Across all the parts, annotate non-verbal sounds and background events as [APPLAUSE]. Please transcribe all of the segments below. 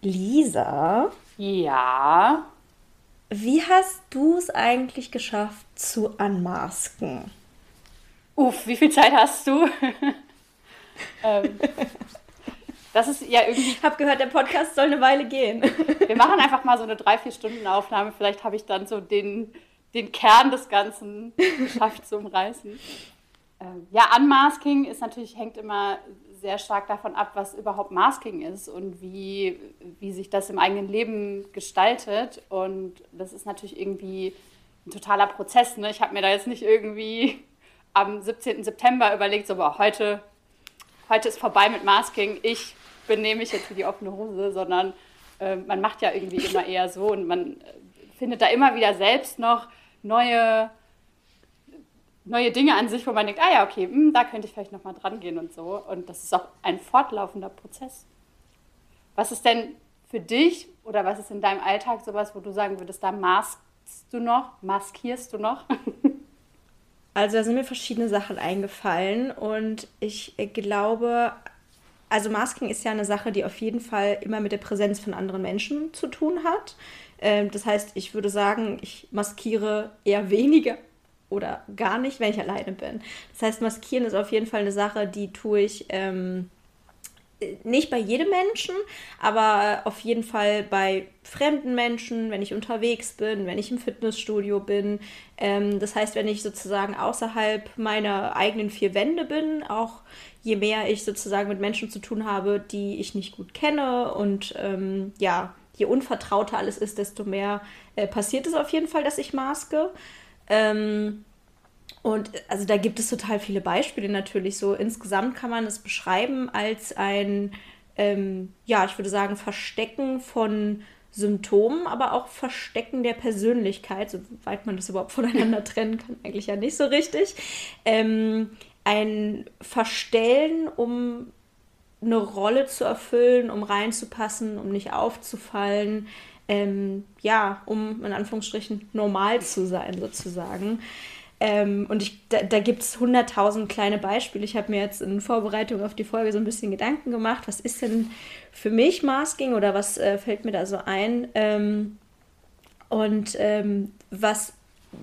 Lisa, Ja. wie hast du es eigentlich geschafft zu unmasken? Uff, wie viel Zeit hast du? [LAUGHS] ähm, das ist ja irgendwie. Ich habe gehört, der Podcast soll eine Weile gehen. [LAUGHS] Wir machen einfach mal so eine drei, vier Stunden Aufnahme. Vielleicht habe ich dann so den, den Kern des Ganzen geschafft zu umreißen. Ähm, ja, Unmasking ist natürlich, hängt immer sehr stark davon ab, was überhaupt Masking ist und wie, wie sich das im eigenen Leben gestaltet. Und das ist natürlich irgendwie ein totaler Prozess. Ne? Ich habe mir da jetzt nicht irgendwie am 17. September überlegt, so, boah, heute, heute ist vorbei mit Masking, ich benehme mich jetzt wie die offene Hose, sondern äh, man macht ja irgendwie immer eher so und man äh, findet da immer wieder selbst noch neue neue Dinge an sich, wo man denkt, ah ja, okay, hm, da könnte ich vielleicht nochmal dran gehen und so. Und das ist auch ein fortlaufender Prozess. Was ist denn für dich oder was ist in deinem Alltag sowas, wo du sagen würdest, da maskst du noch, maskierst du noch? [LAUGHS] Also da sind mir verschiedene Sachen eingefallen und ich glaube, also Masking ist ja eine Sache, die auf jeden Fall immer mit der Präsenz von anderen Menschen zu tun hat. Ähm, das heißt, ich würde sagen, ich maskiere eher weniger oder gar nicht, wenn ich alleine bin. Das heißt, maskieren ist auf jeden Fall eine Sache, die tue ich ähm, nicht bei jedem Menschen, aber auf jeden Fall bei fremden Menschen, wenn ich unterwegs bin, wenn ich im Fitnessstudio bin. Ähm, das heißt, wenn ich sozusagen außerhalb meiner eigenen vier Wände bin, auch je mehr ich sozusagen mit Menschen zu tun habe, die ich nicht gut kenne und ähm, ja, je unvertrauter alles ist, desto mehr äh, passiert es auf jeden Fall, dass ich maske. Ähm, und also da gibt es total viele Beispiele natürlich. So insgesamt kann man es beschreiben als ein, ähm, ja, ich würde sagen, Verstecken von Symptomen, aber auch Verstecken der Persönlichkeit, soweit man das überhaupt voneinander trennen kann, eigentlich ja nicht so richtig. Ähm, ein Verstellen, um eine Rolle zu erfüllen, um reinzupassen, um nicht aufzufallen, ähm, ja, um in Anführungsstrichen normal zu sein sozusagen. Ähm, und ich, da, da gibt es hunderttausend kleine Beispiele. Ich habe mir jetzt in Vorbereitung auf die Folge so ein bisschen Gedanken gemacht, was ist denn für mich Masking oder was äh, fällt mir da so ein? Ähm, und ähm, was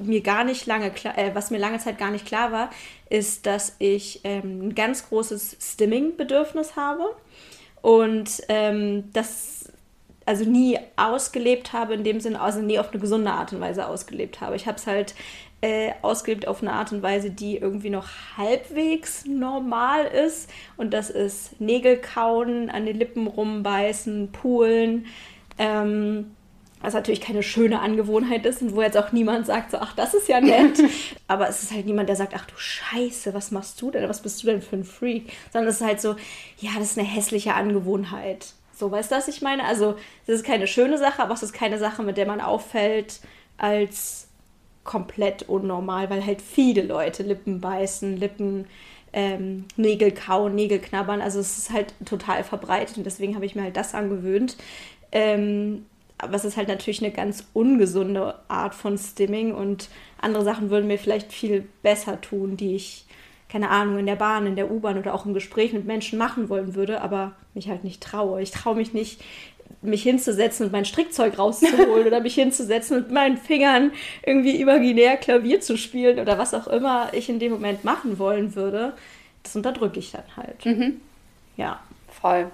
mir gar nicht lange klar, äh, was mir lange Zeit gar nicht klar war, ist, dass ich ähm, ein ganz großes Stimming-Bedürfnis habe und ähm, das also nie ausgelebt habe in dem Sinne, also nie auf eine gesunde Art und Weise ausgelebt habe. Ich habe es halt äh, ausgelebt auf eine Art und Weise, die irgendwie noch halbwegs normal ist. Und das ist Nägel kauen, an den Lippen rumbeißen, poolen. Ähm, was natürlich keine schöne Angewohnheit ist und wo jetzt auch niemand sagt, so, ach, das ist ja nett. [LAUGHS] Aber es ist halt niemand, der sagt, ach du Scheiße, was machst du denn? Was bist du denn für ein Freak? Sondern es ist halt so, ja, das ist eine hässliche Angewohnheit. So, weißt du, was ich meine? Also, es ist keine schöne Sache, aber es ist keine Sache, mit der man auffällt als komplett unnormal, weil halt viele Leute Lippen beißen, Lippen, ähm, Nägel kauen, Nägel knabbern. Also es ist halt total verbreitet und deswegen habe ich mir halt das angewöhnt. Ähm, aber es ist halt natürlich eine ganz ungesunde Art von Stimming und andere Sachen würden mir vielleicht viel besser tun, die ich, keine Ahnung, in der Bahn, in der U-Bahn oder auch im Gespräch mit Menschen machen wollen würde, aber mich halt nicht traue. Ich traue mich nicht, mich hinzusetzen und mein Strickzeug rauszuholen [LAUGHS] oder mich hinzusetzen und mit meinen Fingern irgendwie imaginär Klavier zu spielen oder was auch immer ich in dem Moment machen wollen würde, das unterdrücke ich dann halt. Mhm. Ja. Voll.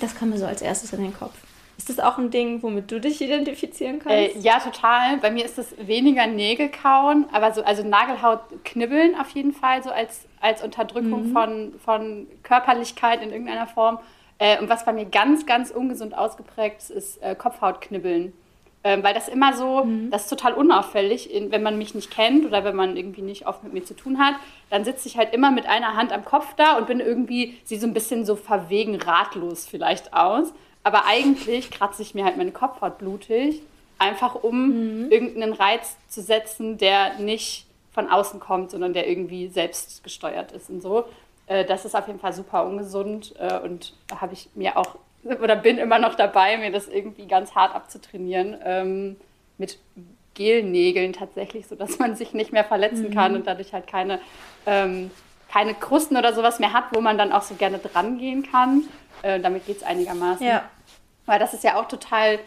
Das kam mir so als erstes in den Kopf. Ist das auch ein Ding, womit du dich identifizieren kannst? Äh, ja, total. Bei mir ist das weniger Nägel kauen, aber so, also Nagelhaut knibbeln auf jeden Fall, so als, als Unterdrückung Mhm. von, von Körperlichkeit in irgendeiner Form. Äh, und was bei mir ganz, ganz ungesund ausgeprägt ist, ist äh, Kopfhautknibbeln. Ähm, weil das immer so, das ist total unauffällig, in, wenn man mich nicht kennt oder wenn man irgendwie nicht oft mit mir zu tun hat, dann sitze ich halt immer mit einer Hand am Kopf da und bin irgendwie, sie so ein bisschen so verwegen, ratlos vielleicht aus. Aber eigentlich kratze ich mir halt meine Kopfhaut blutig, einfach um irgendeinen Reiz zu setzen, der nicht von außen kommt, sondern der irgendwie selbst gesteuert ist und so. Äh, das ist auf jeden Fall super ungesund äh, und da habe ich mir auch oder bin immer noch dabei, mir das irgendwie ganz hart abzutrainieren. Ähm, mit Gelnägeln tatsächlich, sodass man sich nicht mehr verletzen kann und dadurch halt keine, ähm, keine Krusten oder sowas mehr hat, wo man dann auch so gerne dran gehen kann. Äh, damit geht es einigermaßen. Ja. Weil das ist ja auch total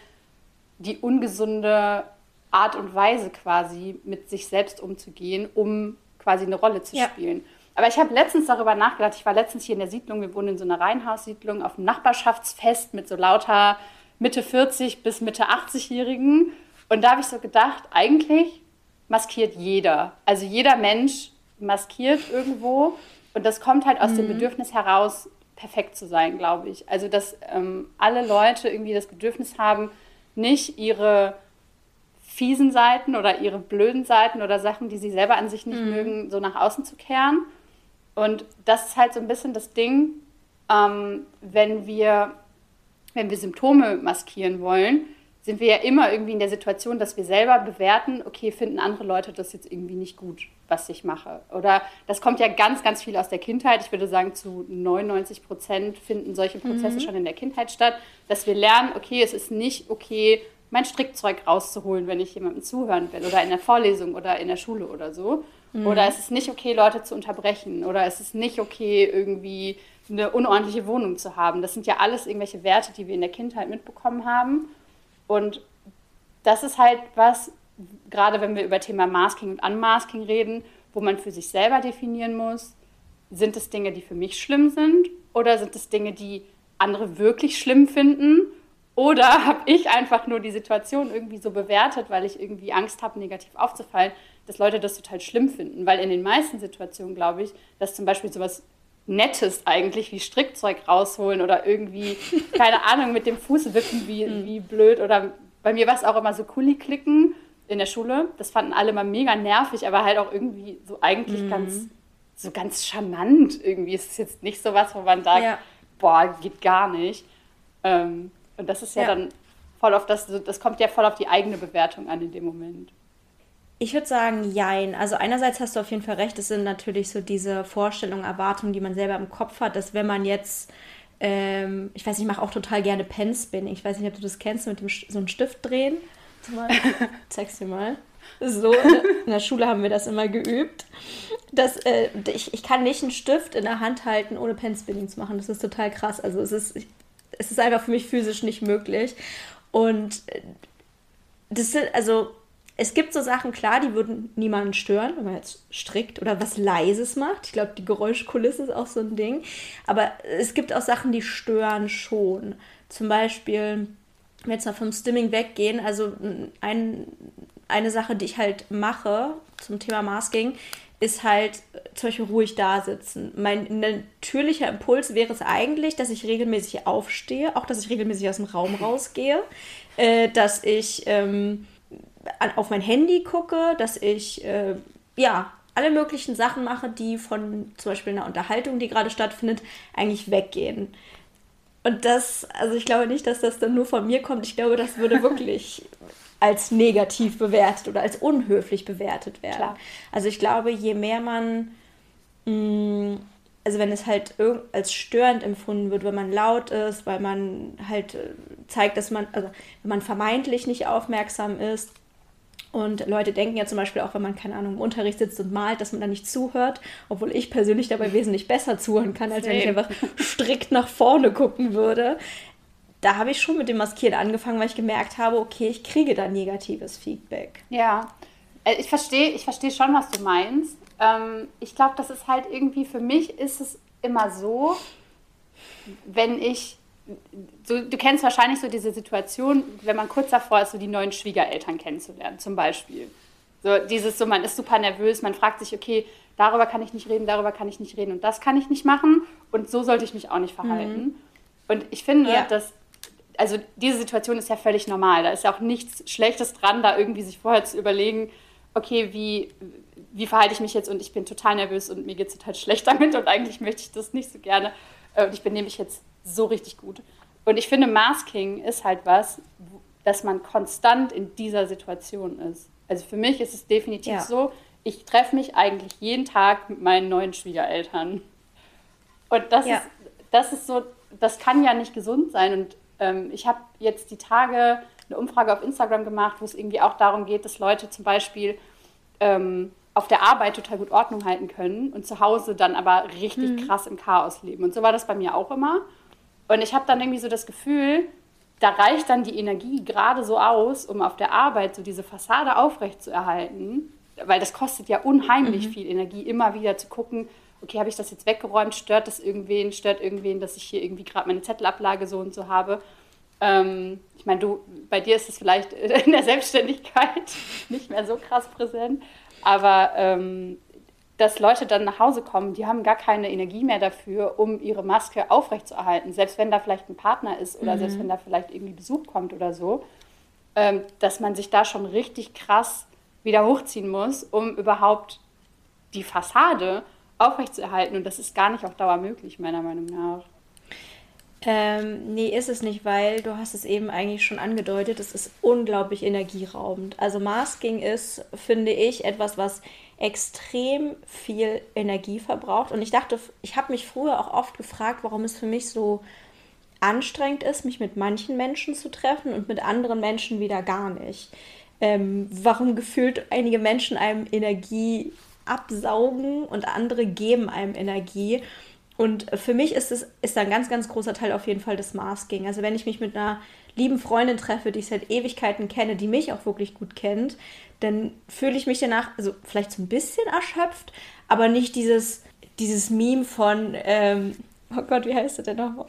die ungesunde Art und Weise quasi, mit sich selbst umzugehen, um quasi eine Rolle zu ja. spielen. Aber ich habe letztens darüber nachgedacht. Ich war letztens hier in der Siedlung. Wir wohnen in so einer Reihenhaussiedlung auf einem Nachbarschaftsfest mit so lauter Mitte 40 bis Mitte 80-Jährigen. Und da habe ich so gedacht, eigentlich maskiert jeder. Also jeder Mensch maskiert irgendwo. Und das kommt halt aus mhm. dem Bedürfnis heraus, perfekt zu sein, glaube ich. Also dass ähm, alle Leute irgendwie das Bedürfnis haben, nicht ihre fiesen Seiten oder ihre blöden Seiten oder Sachen, die sie selber an sich nicht mhm. mögen, so nach außen zu kehren, und das ist halt so ein bisschen das Ding, ähm, wenn, wir, wenn wir Symptome maskieren wollen, sind wir ja immer irgendwie in der Situation, dass wir selber bewerten, okay, finden andere Leute das jetzt irgendwie nicht gut, was ich mache. Oder das kommt ja ganz, ganz viel aus der Kindheit. Ich würde sagen, zu 99 Prozent finden solche Prozesse mhm. schon in der Kindheit statt, dass wir lernen, okay, es ist nicht okay, mein Strickzeug rauszuholen, wenn ich jemandem zuhören will oder in der Vorlesung oder in der Schule oder so, Mhm. Oder es ist nicht okay, Leute zu unterbrechen. Oder es ist nicht okay, irgendwie eine unordentliche Wohnung zu haben. Das sind ja alles irgendwelche Werte, die wir in der Kindheit mitbekommen haben. Und das ist halt was, gerade wenn wir über Thema Masking und Unmasking reden, wo man für sich selber definieren muss, sind es Dinge, die für mich schlimm sind oder sind es Dinge, die andere wirklich schlimm finden? Oder [LAUGHS] habe ich einfach nur die Situation irgendwie so bewertet, weil ich irgendwie Angst habe, negativ aufzufallen, dass Leute das total schlimm finden. Weil in den meisten Situationen glaube ich, dass zum Beispiel sowas Nettes eigentlich wie Strickzeug rausholen oder irgendwie, [LAUGHS] keine Ahnung, mit dem Fuß wippen wie, mhm. wie blöd. Oder bei mir war es auch immer so Kuli-Klicken in der Schule. Das fanden alle mal mega nervig, aber halt auch irgendwie so eigentlich mhm. ganz, so ganz charmant irgendwie. Es ist jetzt nicht so was, wo man sagt, ja. boah, geht gar nicht. Ähm, und das ist ja, ja, dann voll auf das, das kommt ja voll auf die eigene Bewertung an in dem Moment. Ich würde sagen, jein. Also einerseits hast du auf jeden Fall recht, es sind natürlich so diese Vorstellungen, Erwartungen, die man selber im Kopf hat, dass wenn man jetzt, ähm, ich weiß nicht, ich mache auch total gerne Penspinning. Ich weiß nicht, ob du das kennst, mit dem so einen Stift drehen. [LAUGHS] Zeig's dir mal. So, in der Schule haben wir das immer geübt. Das, äh, ich, ich kann nicht einen Stift in der Hand halten, ohne Penspinning zu machen. Das ist total krass. Also es ist, es ist einfach für mich physisch nicht möglich. Und äh, das sind, also es gibt so Sachen, klar, die würden niemanden stören, wenn man jetzt strickt oder was Leises macht. Ich glaube, die Geräuschkulisse ist auch so ein Ding. Aber es gibt auch Sachen, die stören schon. Zum Beispiel, wenn wir jetzt mal vom Stimming weggehen, also ein, eine Sache, die ich halt mache zum Thema Masking, ist halt zum Beispiel ruhig da sitzen. Mein natürlicher Impuls wäre es eigentlich, dass ich regelmäßig aufstehe, auch dass ich regelmäßig aus dem Raum rausgehe, äh, dass ich ähm, auf mein Handy gucke, dass ich äh, ja alle möglichen Sachen mache, die von zum Beispiel einer Unterhaltung, die gerade stattfindet, eigentlich weggehen. Und das, also ich glaube nicht, dass das dann nur von mir kommt. Ich glaube, das würde [LAUGHS] wirklich als negativ bewertet oder als unhöflich bewertet werden. Klar. Also ich glaube, je mehr man, mh, mm, also wenn es halt als störend empfunden wird, wenn man laut ist, weil man halt äh, zeigt, dass man, also wenn man vermeintlich nicht aufmerksam ist, und Leute denken ja zum Beispiel auch, wenn man, keine Ahnung, im Unterricht sitzt und malt, dass man da nicht zuhört, obwohl ich persönlich dabei wesentlich besser zuhören kann, als wenn ich einfach strikt nach vorne gucken würde. Da habe ich schon mit dem Maskieren angefangen, weil ich gemerkt habe, okay, ich kriege da negatives Feedback. Ja, äh, ich verstehe ich versteh schon, was du meinst. Ähm, ich glaube, das ist halt irgendwie, für mich ist es immer so, wenn ich so, du kennst wahrscheinlich so diese Situation, wenn man kurz davor ist, so die neuen Schwiegereltern kennenzulernen, zum Beispiel. So dieses so, man ist super nervös, man fragt sich, okay, darüber kann ich nicht reden, darüber kann ich nicht reden und das kann ich nicht machen und so sollte ich mich auch nicht verhalten. Mhm. Und ich finde, ja. dass, also diese Situation ist ja völlig normal. Da ist ja auch nichts Schlechtes dran, da irgendwie sich vorher zu überlegen, okay, wie, wie verhalte ich mich jetzt und ich bin total nervös und mir geht es total schlecht [LAUGHS] damit und eigentlich möchte ich das nicht so gerne und ich benehme mich jetzt so richtig gut. Und ich finde, Masking ist halt was, dass man konstant in dieser Situation ist. Also für mich ist es definitiv ja. so, ich treffe mich eigentlich jeden Tag mit meinen neuen Schwiegereltern. Und das, ja. ist, das ist so, das kann ja nicht gesund sein. Und ähm, ich habe jetzt die Tage eine Umfrage auf Instagram gemacht, wo es irgendwie auch darum geht, dass Leute zum Beispiel ähm, auf der Arbeit total gut Ordnung halten können und zu Hause dann aber richtig mhm. krass im Chaos leben. Und so war das bei mir auch immer. Und ich habe dann irgendwie so das Gefühl, da reicht dann die Energie gerade so aus, um auf der Arbeit so diese Fassade aufrechtzuerhalten, weil das kostet ja unheimlich mhm. viel Energie, immer wieder zu gucken, okay, habe ich das jetzt weggeräumt, stört das irgendwen, stört irgendwen, dass ich hier irgendwie gerade meine Zettelablage so und so habe. Ähm, ich meine, du, bei dir ist es vielleicht [LAUGHS] in der Selbstständigkeit nicht mehr so krass präsent, aber ähm, dass Leute dann nach Hause kommen, die haben gar keine Energie mehr dafür, um ihre Maske aufrechtzuerhalten. Selbst wenn da vielleicht ein Partner ist oder mhm. selbst wenn da vielleicht irgendwie Besuch kommt oder so, ähm, dass man sich da schon richtig krass wieder hochziehen muss, um überhaupt die Fassade aufrechtzuerhalten. Und das ist gar nicht auf Dauer möglich, meiner Meinung nach. Ähm, nee, ist es nicht, weil du hast es eben eigentlich schon angedeutet, es ist unglaublich energieraubend. Also Masking ist, finde ich, etwas, was extrem viel Energie verbraucht. Und ich dachte, ich habe mich früher auch oft gefragt, warum es für mich so anstrengend ist, mich mit manchen Menschen zu treffen und mit anderen Menschen wieder gar nicht. Ähm, warum gefühlt einige Menschen einem Energie absaugen und andere geben einem Energie. Und für mich ist es ist ein ganz, ganz großer Teil auf jeden Fall des Masking. Also wenn ich mich mit einer lieben Freundin treffe, die ich seit Ewigkeiten kenne, die mich auch wirklich gut kennt, dann fühle ich mich danach, also vielleicht so ein bisschen erschöpft, aber nicht dieses, dieses Meme von, ähm, oh Gott, wie heißt das denn noch?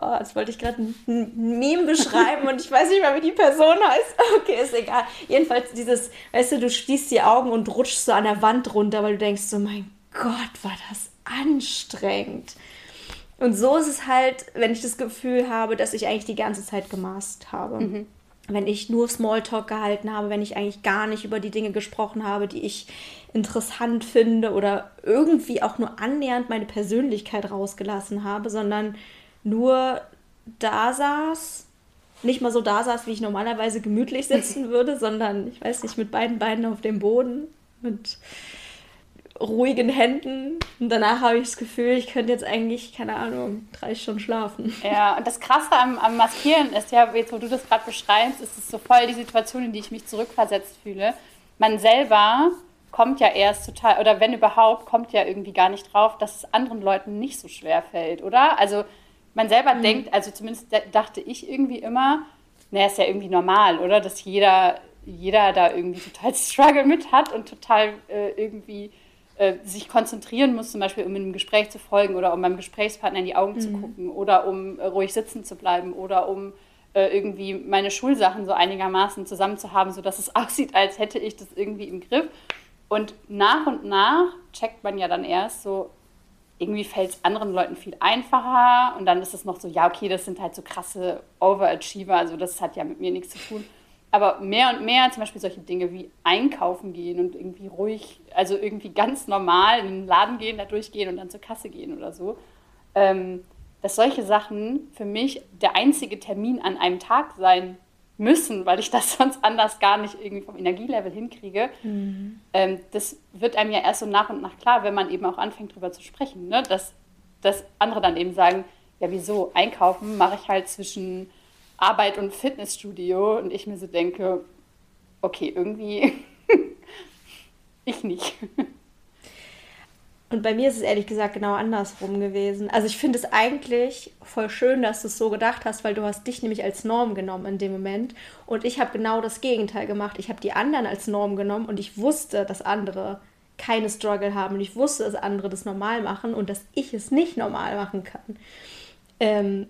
Oh, jetzt wollte ich gerade ein Meme beschreiben und ich weiß nicht mehr, wie die Person heißt. [LAUGHS] Okay, ist egal. Jedenfalls dieses, weißt du, du schließt die Augen und rutschst so an der Wand runter, weil du denkst so, mein Gott, war das anstrengend. Und so ist es halt, wenn ich das Gefühl habe, dass ich eigentlich die ganze Zeit gemaßt habe. Mhm. Wenn ich nur Smalltalk gehalten habe, wenn ich eigentlich gar nicht über die Dinge gesprochen habe, die ich interessant finde oder irgendwie auch nur annähernd meine Persönlichkeit rausgelassen habe, sondern nur da saß, nicht mal so da saß, wie ich normalerweise gemütlich sitzen [LAUGHS] würde, sondern ich weiß nicht, mit beiden Beinen auf dem Boden, mit ruhigen Händen. Und danach habe ich das Gefühl, ich könnte jetzt eigentlich, keine Ahnung, drei Stunden schlafen. Ja, und das Krasse am, am Maskieren ist ja, jetzt wo du das gerade beschreibst, ist es so voll die Situation, in die ich mich zurückversetzt fühle. Man selber kommt ja erst total, oder wenn überhaupt, kommt ja irgendwie gar nicht drauf, dass es anderen Leuten nicht so schwer fällt, oder? Also man selber mhm. denkt, also zumindest dachte ich irgendwie immer, naja, ist ja irgendwie normal, oder? Dass jeder, jeder da irgendwie total [LAUGHS] Struggle mit hat und total äh, irgendwie äh, sich konzentrieren muss, zum Beispiel um in einem Gespräch zu folgen oder um beim Gesprächspartner in die Augen mhm. zu gucken oder um äh, ruhig sitzen zu bleiben oder um äh, irgendwie meine Schulsachen so einigermaßen zusammen zu haben, sodass es [LAUGHS] aussieht, als hätte ich das irgendwie im Griff. Und nach und nach checkt man ja dann erst so, irgendwie fällt es anderen Leuten viel einfacher und dann ist es noch so, ja, okay, das sind halt so krasse Overachiever, also das hat ja mit mir nichts zu tun aber mehr und mehr zum Beispiel solche Dinge wie einkaufen gehen und irgendwie ruhig, also irgendwie ganz normal in den Laden gehen, da durchgehen und dann zur Kasse gehen oder so, ähm, dass solche Sachen für mich der einzige Termin an einem Tag sein müssen, weil ich das [LAUGHS] sonst anders gar nicht irgendwie vom Energielevel hinkriege. Mhm. Ähm, das wird einem ja erst so nach und nach klar, wenn man eben auch anfängt, darüber zu sprechen, ne? dass, dass andere dann eben sagen, ja wieso, einkaufen mache ich halt zwischen Arbeit und Fitnessstudio und ich mir so denke, okay, irgendwie [LAUGHS] ich nicht. Und bei mir ist es ehrlich gesagt genau andersrum gewesen. Also ich finde es eigentlich voll schön, dass du es so gedacht hast, weil du hast dich nämlich als Norm genommen in dem Moment. Und ich habe genau das Gegenteil gemacht. Ich habe die anderen als Norm genommen und ich wusste, dass andere keine Struggle haben. Und ich wusste, dass andere das normal machen und dass ich es nicht normal machen kann. Ähm,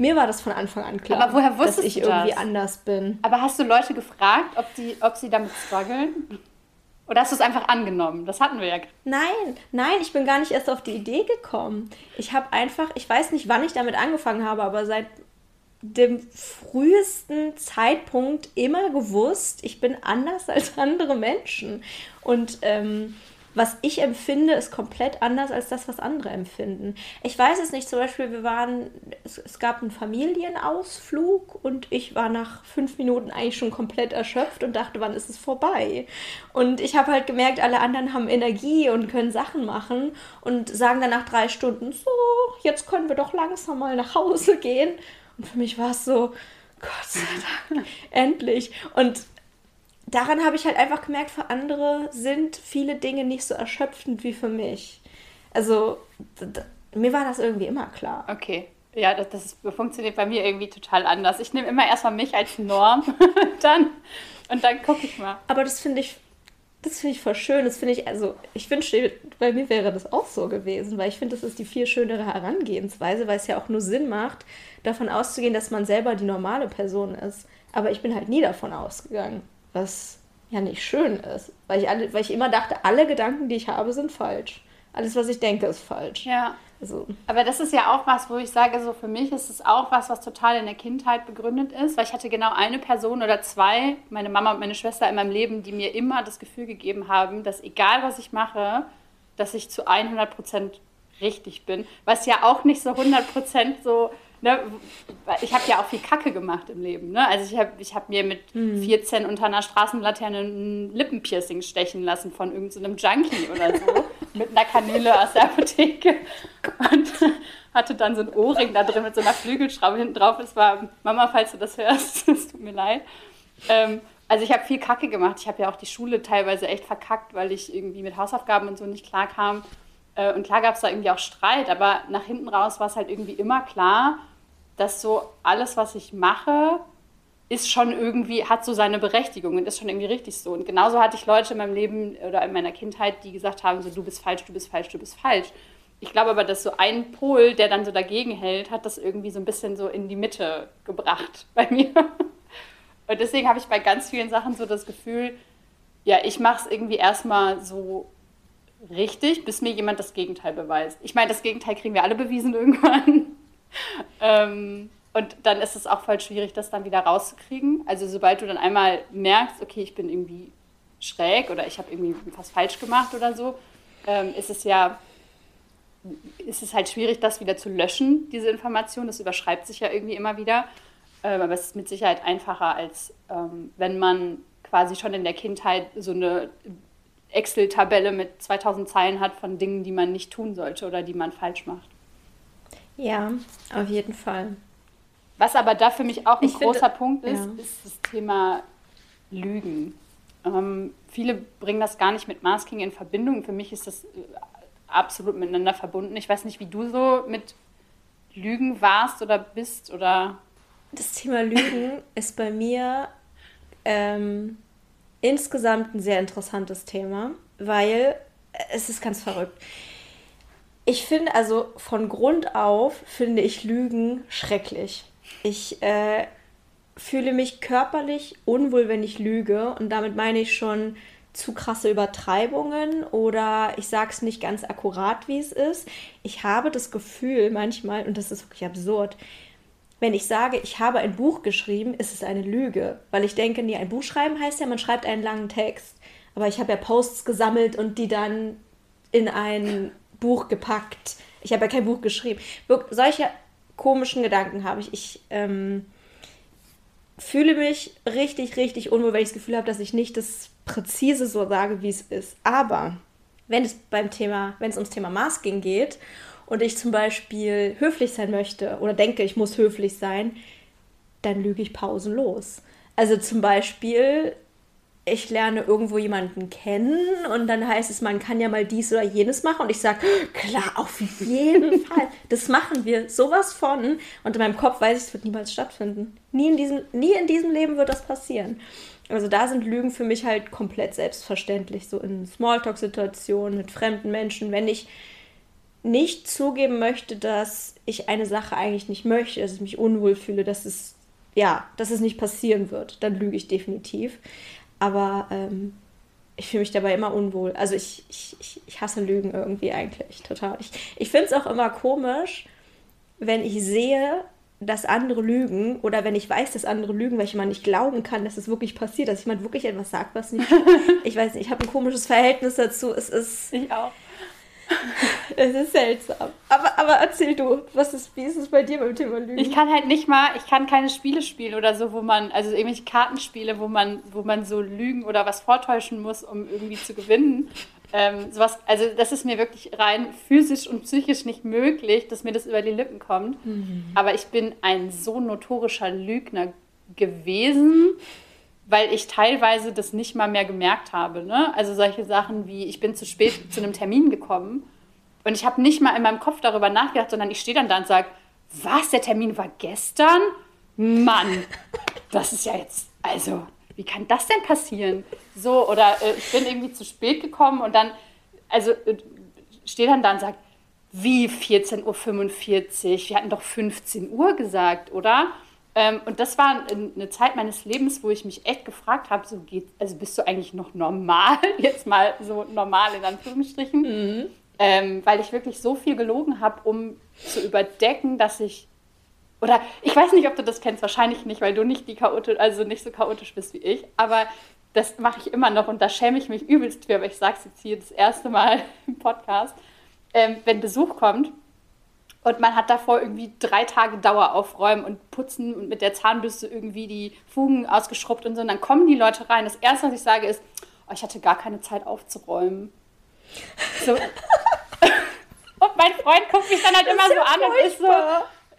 mir war das von Anfang an klar, Aber woher wusstest dass ich du das? irgendwie anders bin. Aber hast du Leute gefragt, ob, die, ob sie damit strugglen? Oder hast du es einfach angenommen? Das hatten wir ja. Nein, nein, ich bin gar nicht erst auf die Idee gekommen. Ich habe einfach, ich weiß nicht, wann ich damit angefangen habe, aber seit dem frühesten Zeitpunkt immer gewusst, ich bin anders [LAUGHS] als andere Menschen. Und ähm, was ich empfinde, ist komplett anders als das, was andere empfinden. Ich weiß es nicht, zum Beispiel, wir waren, es, es, gab einen Familienausflug und ich war nach fünf Minuten eigentlich schon komplett erschöpft und dachte, wann ist es vorbei? Und ich habe halt gemerkt, alle anderen haben Energie und können Sachen machen und sagen dann nach drei Stunden, so, jetzt können wir doch langsam mal nach Hause gehen. Und für mich war es so, Gott sei Dank, [LAUGHS] endlich. Und daran habe ich halt einfach gemerkt, für andere sind viele Dinge nicht so erschöpfend wie für mich. Also mir war das irgendwie immer klar. Okay. Ja, das, das funktioniert bei mir irgendwie total anders. Ich nehme immer erstmal mich als Norm [LAUGHS] dann, und dann gucke ich mal. Aber das finde ich, das finde ich voll schön. Das finde ich, also ich wünschte, bei mir wäre das auch so gewesen, weil ich finde, das ist die viel schönere Herangehensweise, weil es ja auch nur Sinn macht, davon auszugehen, dass man selber die normale Person ist. Aber ich bin halt nie davon ausgegangen, was ja nicht schön ist. Weil ich, alle, weil ich immer dachte, alle Gedanken, die ich habe, sind falsch. Alles, was ich denke, ist falsch. Ja. Also. Aber das ist ja auch was, wo ich sage, so für mich ist es auch was, was total in der Kindheit begründet ist, weil ich hatte genau eine Person oder zwei, meine Mama und meine Schwester in meinem Leben, die mir immer das Gefühl gegeben haben, dass egal was ich mache, dass ich zu 100 Prozent richtig bin, was ja auch nicht so 100 Prozent so Ne, ich habe ja auch viel Kacke gemacht im Leben. Ne? Also ich habe ich hab mir mit mhm. 14 unter einer Straßenlaterne ein Lippenpiercing stechen lassen von irgendeinem so Junkie oder so. [LAUGHS] mit einer Kanüle aus der Apotheke. Und [LAUGHS] hatte dann so ein Ohrring da drin mit so einer Flügelschraube hinten drauf. Es war, Mama, falls du das hörst, [LAUGHS] es tut mir leid. Ähm, also ich habe viel Kacke gemacht. Ich habe ja auch die Schule teilweise echt verkackt, weil ich irgendwie mit Hausaufgaben und so nicht klar kam. Äh, und klar gab es da irgendwie auch Streit, aber nach hinten raus war es halt irgendwie immer klar, dass so alles, was ich mache, ist schon irgendwie, hat so seine Berechtigung und ist schon irgendwie richtig so. Und genauso hatte ich Leute in meinem Leben oder in meiner Kindheit, die gesagt haben, so du bist falsch, du bist falsch, du bist falsch. Ich glaube aber, dass so ein Pol, der dann so dagegen hält, hat das irgendwie so ein bisschen so in die Mitte gebracht [LAUGHS] bei mir. Und deswegen habe ich bei ganz vielen Sachen so das Gefühl, ja, ich mache es irgendwie erstmal so richtig, bis mir jemand das Gegenteil beweist. Ich meine, das Gegenteil kriegen wir alle bewiesen irgendwann. [LAUGHS] ähm, und dann ist es auch voll schwierig, das dann wieder rauszukriegen. Also sobald du dann einmal merkst, okay, ich bin irgendwie schräg oder ich habe irgendwie was falsch gemacht oder so, ähm, ist es ja ist es halt schwierig, das wieder zu löschen, diese Information. Das überschreibt sich ja irgendwie immer wieder. Ähm, aber es ist mit Sicherheit einfacher, als ähm, wenn man quasi schon in der Kindheit so eine Excel-Tabelle mit 2000 Zeilen hat von Dingen, die man nicht tun sollte oder die man falsch macht. Ja, auf jeden Fall. Was aber da für mich auch ein ich großer finde, Punkt ist, ja. ist das Thema Lügen. Ähm, viele bringen das gar nicht mit Masking in Verbindung. Für mich ist das äh, absolut miteinander verbunden. Ich weiß nicht, wie du so mit Lügen warst oder bist oder. Das Thema Lügen [LAUGHS] ist bei mir ähm, insgesamt ein sehr interessantes Thema, weil es ist ganz verrückt. Ich finde, also von Grund auf finde ich Lügen schrecklich. Ich äh, fühle mich körperlich unwohl, wenn ich lüge. Und damit meine ich schon zu krasse Übertreibungen oder ich sage es nicht ganz akkurat, wie es ist. Ich habe das Gefühl manchmal, und das ist wirklich absurd, wenn ich sage, ich habe ein Buch geschrieben, ist es eine Lüge. Weil ich denke, nee, ein Buch schreiben heißt ja, man schreibt einen langen Text. Aber ich habe ja Posts gesammelt und die dann in ein Buch gepackt. Ich habe ja kein Buch geschrieben. Solche komischen Gedanken habe ich. Ich ähm, fühle mich richtig, richtig unwohl, weil ich das Gefühl habe, dass ich nicht das präzise so sage, wie es ist. Aber wenn es beim Thema, wenn es ums Thema Masking geht und ich zum Beispiel höflich sein möchte oder denke, ich muss höflich sein, dann lüge ich pausenlos. Also zum Beispiel ich lerne irgendwo jemanden kennen und dann heißt es, man kann ja mal dies oder jenes machen und ich sage, klar, auf jeden [LAUGHS] Fall, das machen wir, sowas von. Und in meinem Kopf weiß ich, es wird niemals stattfinden. Nie in diesem, nie in diesem Leben wird das passieren. Also da sind Lügen für mich halt komplett selbstverständlich, so in Smalltalk-Situationen mit fremden Menschen, wenn ich nicht zugeben möchte, dass ich eine Sache eigentlich nicht möchte, dass ich mich unwohl fühle, dass es ja, dass es nicht passieren wird, dann lüge ich definitiv. Aber ähm, ich fühle mich dabei immer unwohl. Also ich, ich, ich hasse Lügen irgendwie eigentlich total. Ich, ich finde es auch immer komisch, wenn ich sehe, dass andere lügen oder wenn ich weiß, dass andere lügen, weil ich immer nicht glauben kann, dass es wirklich passiert, dass jemand wirklich etwas sagt, was nicht. [LAUGHS] ich weiß nicht, ich habe ein komisches Verhältnis dazu. Es ist. Ich auch. [LAUGHS] Es ist seltsam. Aber, aber erzähl du, was ist, wie ist es bei dir beim Thema Lügen? Ich kann halt nicht mal, ich kann keine Spiele spielen oder so, wo man, also irgendwelche Kartenspiele, wo man, wo man so lügen oder was vortäuschen muss, um irgendwie zu gewinnen. Ähm, sowas, also das ist mir wirklich rein physisch und psychisch nicht möglich, dass mir das über die Lippen kommt. Mhm. Aber ich bin ein so notorischer Lügner gewesen weil ich teilweise das nicht mal mehr gemerkt habe. Ne? Also solche Sachen wie, ich bin zu spät zu einem Termin gekommen und ich habe nicht mal in meinem Kopf darüber nachgedacht, sondern ich stehe dann da und sage, was, der Termin war gestern? Mann, das ist ja jetzt, also, wie kann das denn passieren? So, oder äh, ich bin irgendwie zu spät gekommen und dann, also, äh, steht dann da und sagt, wie 14.45 Uhr? Wir hatten doch 15 Uhr gesagt, oder? Ähm, und das war eine Zeit meines Lebens, wo ich mich echt gefragt habe, so geht, also bist du eigentlich noch normal? [LAUGHS] Jetzt mal so normal in Anführungsstrichen. Mhm. Ähm, weil ich wirklich so viel gelogen habe, um zu überdecken, dass ich oder ich weiß nicht, ob du das kennst, wahrscheinlich nicht, weil du nicht die chaotisch, also nicht so chaotisch bist wie ich, aber das mache ich immer noch und da schäme ich mich übelst für, aber ich sage es jetzt hier das erste Mal [LAUGHS] im Podcast. Ähm, wenn Besuch kommt und man hat davor irgendwie drei Tage Dauer aufräumen und putzen und mit der Zahnbürste irgendwie die Fugen ausgeschrubbt und so. Und dann kommen die Leute rein. Das Erste, was ich sage, ist, oh, ich hatte gar keine Zeit aufzuräumen. So. [LAUGHS] und mein Freund guckt mich dann halt immer so an und ist so.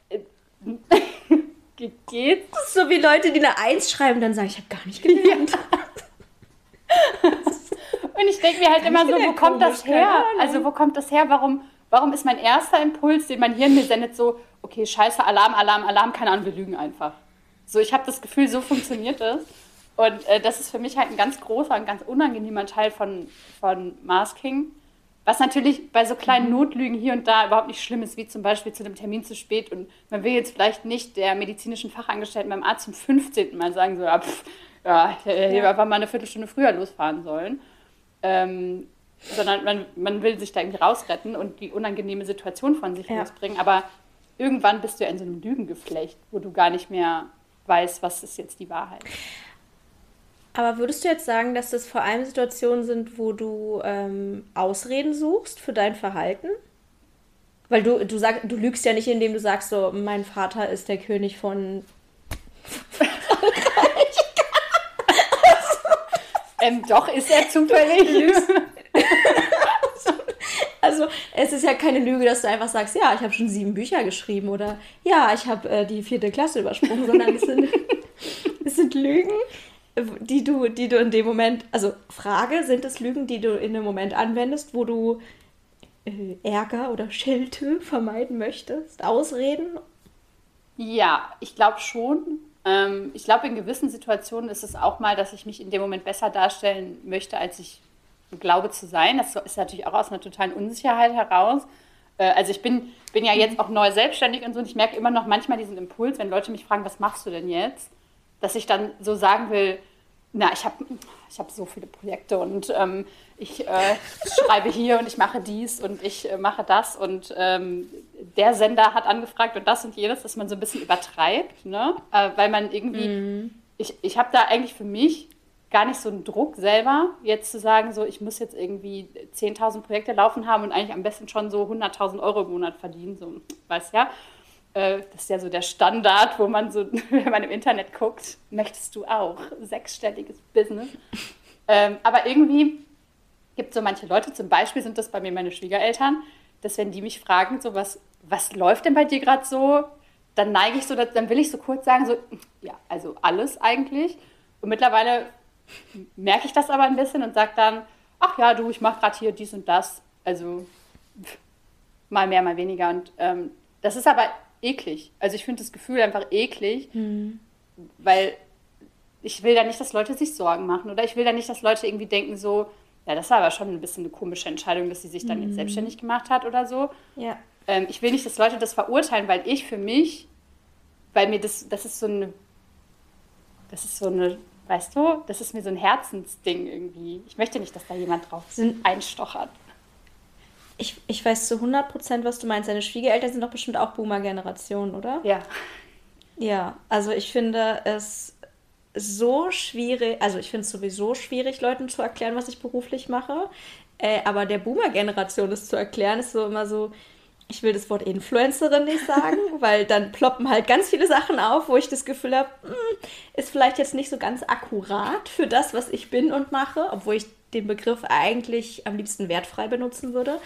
Äh, [LAUGHS] geht's? So wie Leute, die eine Eins schreiben, dann sagen, ich habe gar nicht gelernt. Ja. [LAUGHS] und ich denke mir halt Kann immer so, wo kommt das her? Also wo kommt das her? Warum Warum ist mein erster Impuls, den mein Hirn mir sendet, so, okay, scheiße, Alarm, Alarm, Alarm, keine Ahnung, wir lügen einfach. So, ich habe das Gefühl, so funktioniert es. Und äh, das ist für mich halt ein ganz großer und ganz unangenehmer Teil von, von Masking. Was natürlich bei so kleinen mhm. Notlügen hier und da überhaupt nicht schlimm ist, wie zum Beispiel zu einem Termin zu spät. Und man will jetzt vielleicht nicht der medizinischen Fachangestellten beim Arzt zum 15. Mal sagen, so, ja, pff, ja, ich hätte ja. einfach mal eine Viertelstunde früher losfahren sollen. Ähm, sondern man, man will sich da irgendwie rausretten und die unangenehme Situation von sich ja. losbringen. Aber irgendwann bist du ja in so einem Lügengeflecht, wo du gar nicht mehr weißt, was ist jetzt die Wahrheit. Aber würdest du jetzt sagen, dass das vor allem Situationen sind, wo du ähm, Ausreden suchst für dein Verhalten? Weil du, du, sag, du lügst ja nicht, indem du sagst, so, mein Vater ist der König von [LAUGHS] ähm, doch, ist er zufällig. [LAUGHS] also es ist ja keine Lüge, dass du einfach sagst, ja, ich habe schon sieben Bücher geschrieben oder ja, ich habe äh, die vierte Klasse übersprungen, sondern es sind, [LAUGHS] es sind Lügen, die du, die du in dem Moment, also Frage, sind es Lügen, die du in dem Moment anwendest, wo du äh, Ärger oder Schelte vermeiden möchtest, Ausreden? Ja, ich glaube schon. Ähm, ich glaube, in gewissen Situationen ist es auch mal, dass ich mich in dem Moment besser darstellen möchte, als ich glaube zu sein. Das ist natürlich auch aus einer totalen Unsicherheit heraus. Äh, also ich bin, bin ja jetzt auch neu selbstständig und so und ich merke immer noch manchmal diesen Impuls, wenn Leute mich fragen, was machst du denn jetzt? Dass ich dann so sagen will, na, ich habe ich hab so viele Projekte und ähm, ich äh, [LAUGHS] schreibe hier und ich mache dies und ich äh, mache das und ähm, der Sender hat angefragt und das und jenes, dass man so ein bisschen übertreibt, ne? Äh, weil man irgendwie, mm. ich, ich habe da eigentlich für mich gar nicht so einen Druck selber, jetzt zu sagen, so ich muss jetzt irgendwie 10.000 Projekte laufen haben und eigentlich am besten schon so 100.000 Euro im Monat verdienen, so, weiß ja. Äh, das ist ja so der Standard, wo man so, [LAUGHS] wenn man im Internet guckt, möchtest du auch sechsstelliges Business. Ähm, aber irgendwie gibt es so manche Leute, zum Beispiel sind das bei mir meine Schwiegereltern, dass wenn die mich fragen, so was, was läuft denn bei dir gerade so, dann neige ich so, dann will ich so kurz sagen, so, ja, also alles eigentlich. Und mittlerweile merke ich das aber ein bisschen und sage dann, ach ja, du, ich mache gerade hier dies und das. Also [LAUGHS] mal mehr, mal weniger. Und ähm, das ist aber eklig. Also ich finde das Gefühl einfach eklig, mhm. weil ich will da nicht, dass Leute sich Sorgen machen oder ich will da nicht, dass Leute irgendwie denken so, ja, das war aber schon ein bisschen eine komische Entscheidung, dass sie sich dann mhm. jetzt selbstständig gemacht hat oder so. Ja. Ähm, ich will nicht, dass Leute das verurteilen, weil ich für mich, weil mir das, das ist so eine, das ist so eine Weißt du, das ist mir so ein Herzensding irgendwie. Ich möchte nicht, dass da jemand drauf sind, einstochert. Ich, ich weiß zu 100 Prozent, was du meinst. Deine Schwiegereltern sind doch bestimmt auch Boomer-Generation, oder? Ja. Ja, also ich finde es so schwierig, also ich finde es sowieso schwierig, Leuten zu erklären, was ich beruflich mache. Äh, aber der Boomer-Generation das zu erklären, ist so immer so, ich will das Wort Influencerin nicht sagen, [LAUGHS] weil dann ploppen halt ganz viele Sachen auf, wo ich das Gefühl habe, hm, ist vielleicht jetzt nicht so ganz akkurat für das, was ich bin und mache, obwohl ich den Begriff eigentlich am liebsten wertfrei benutzen würde.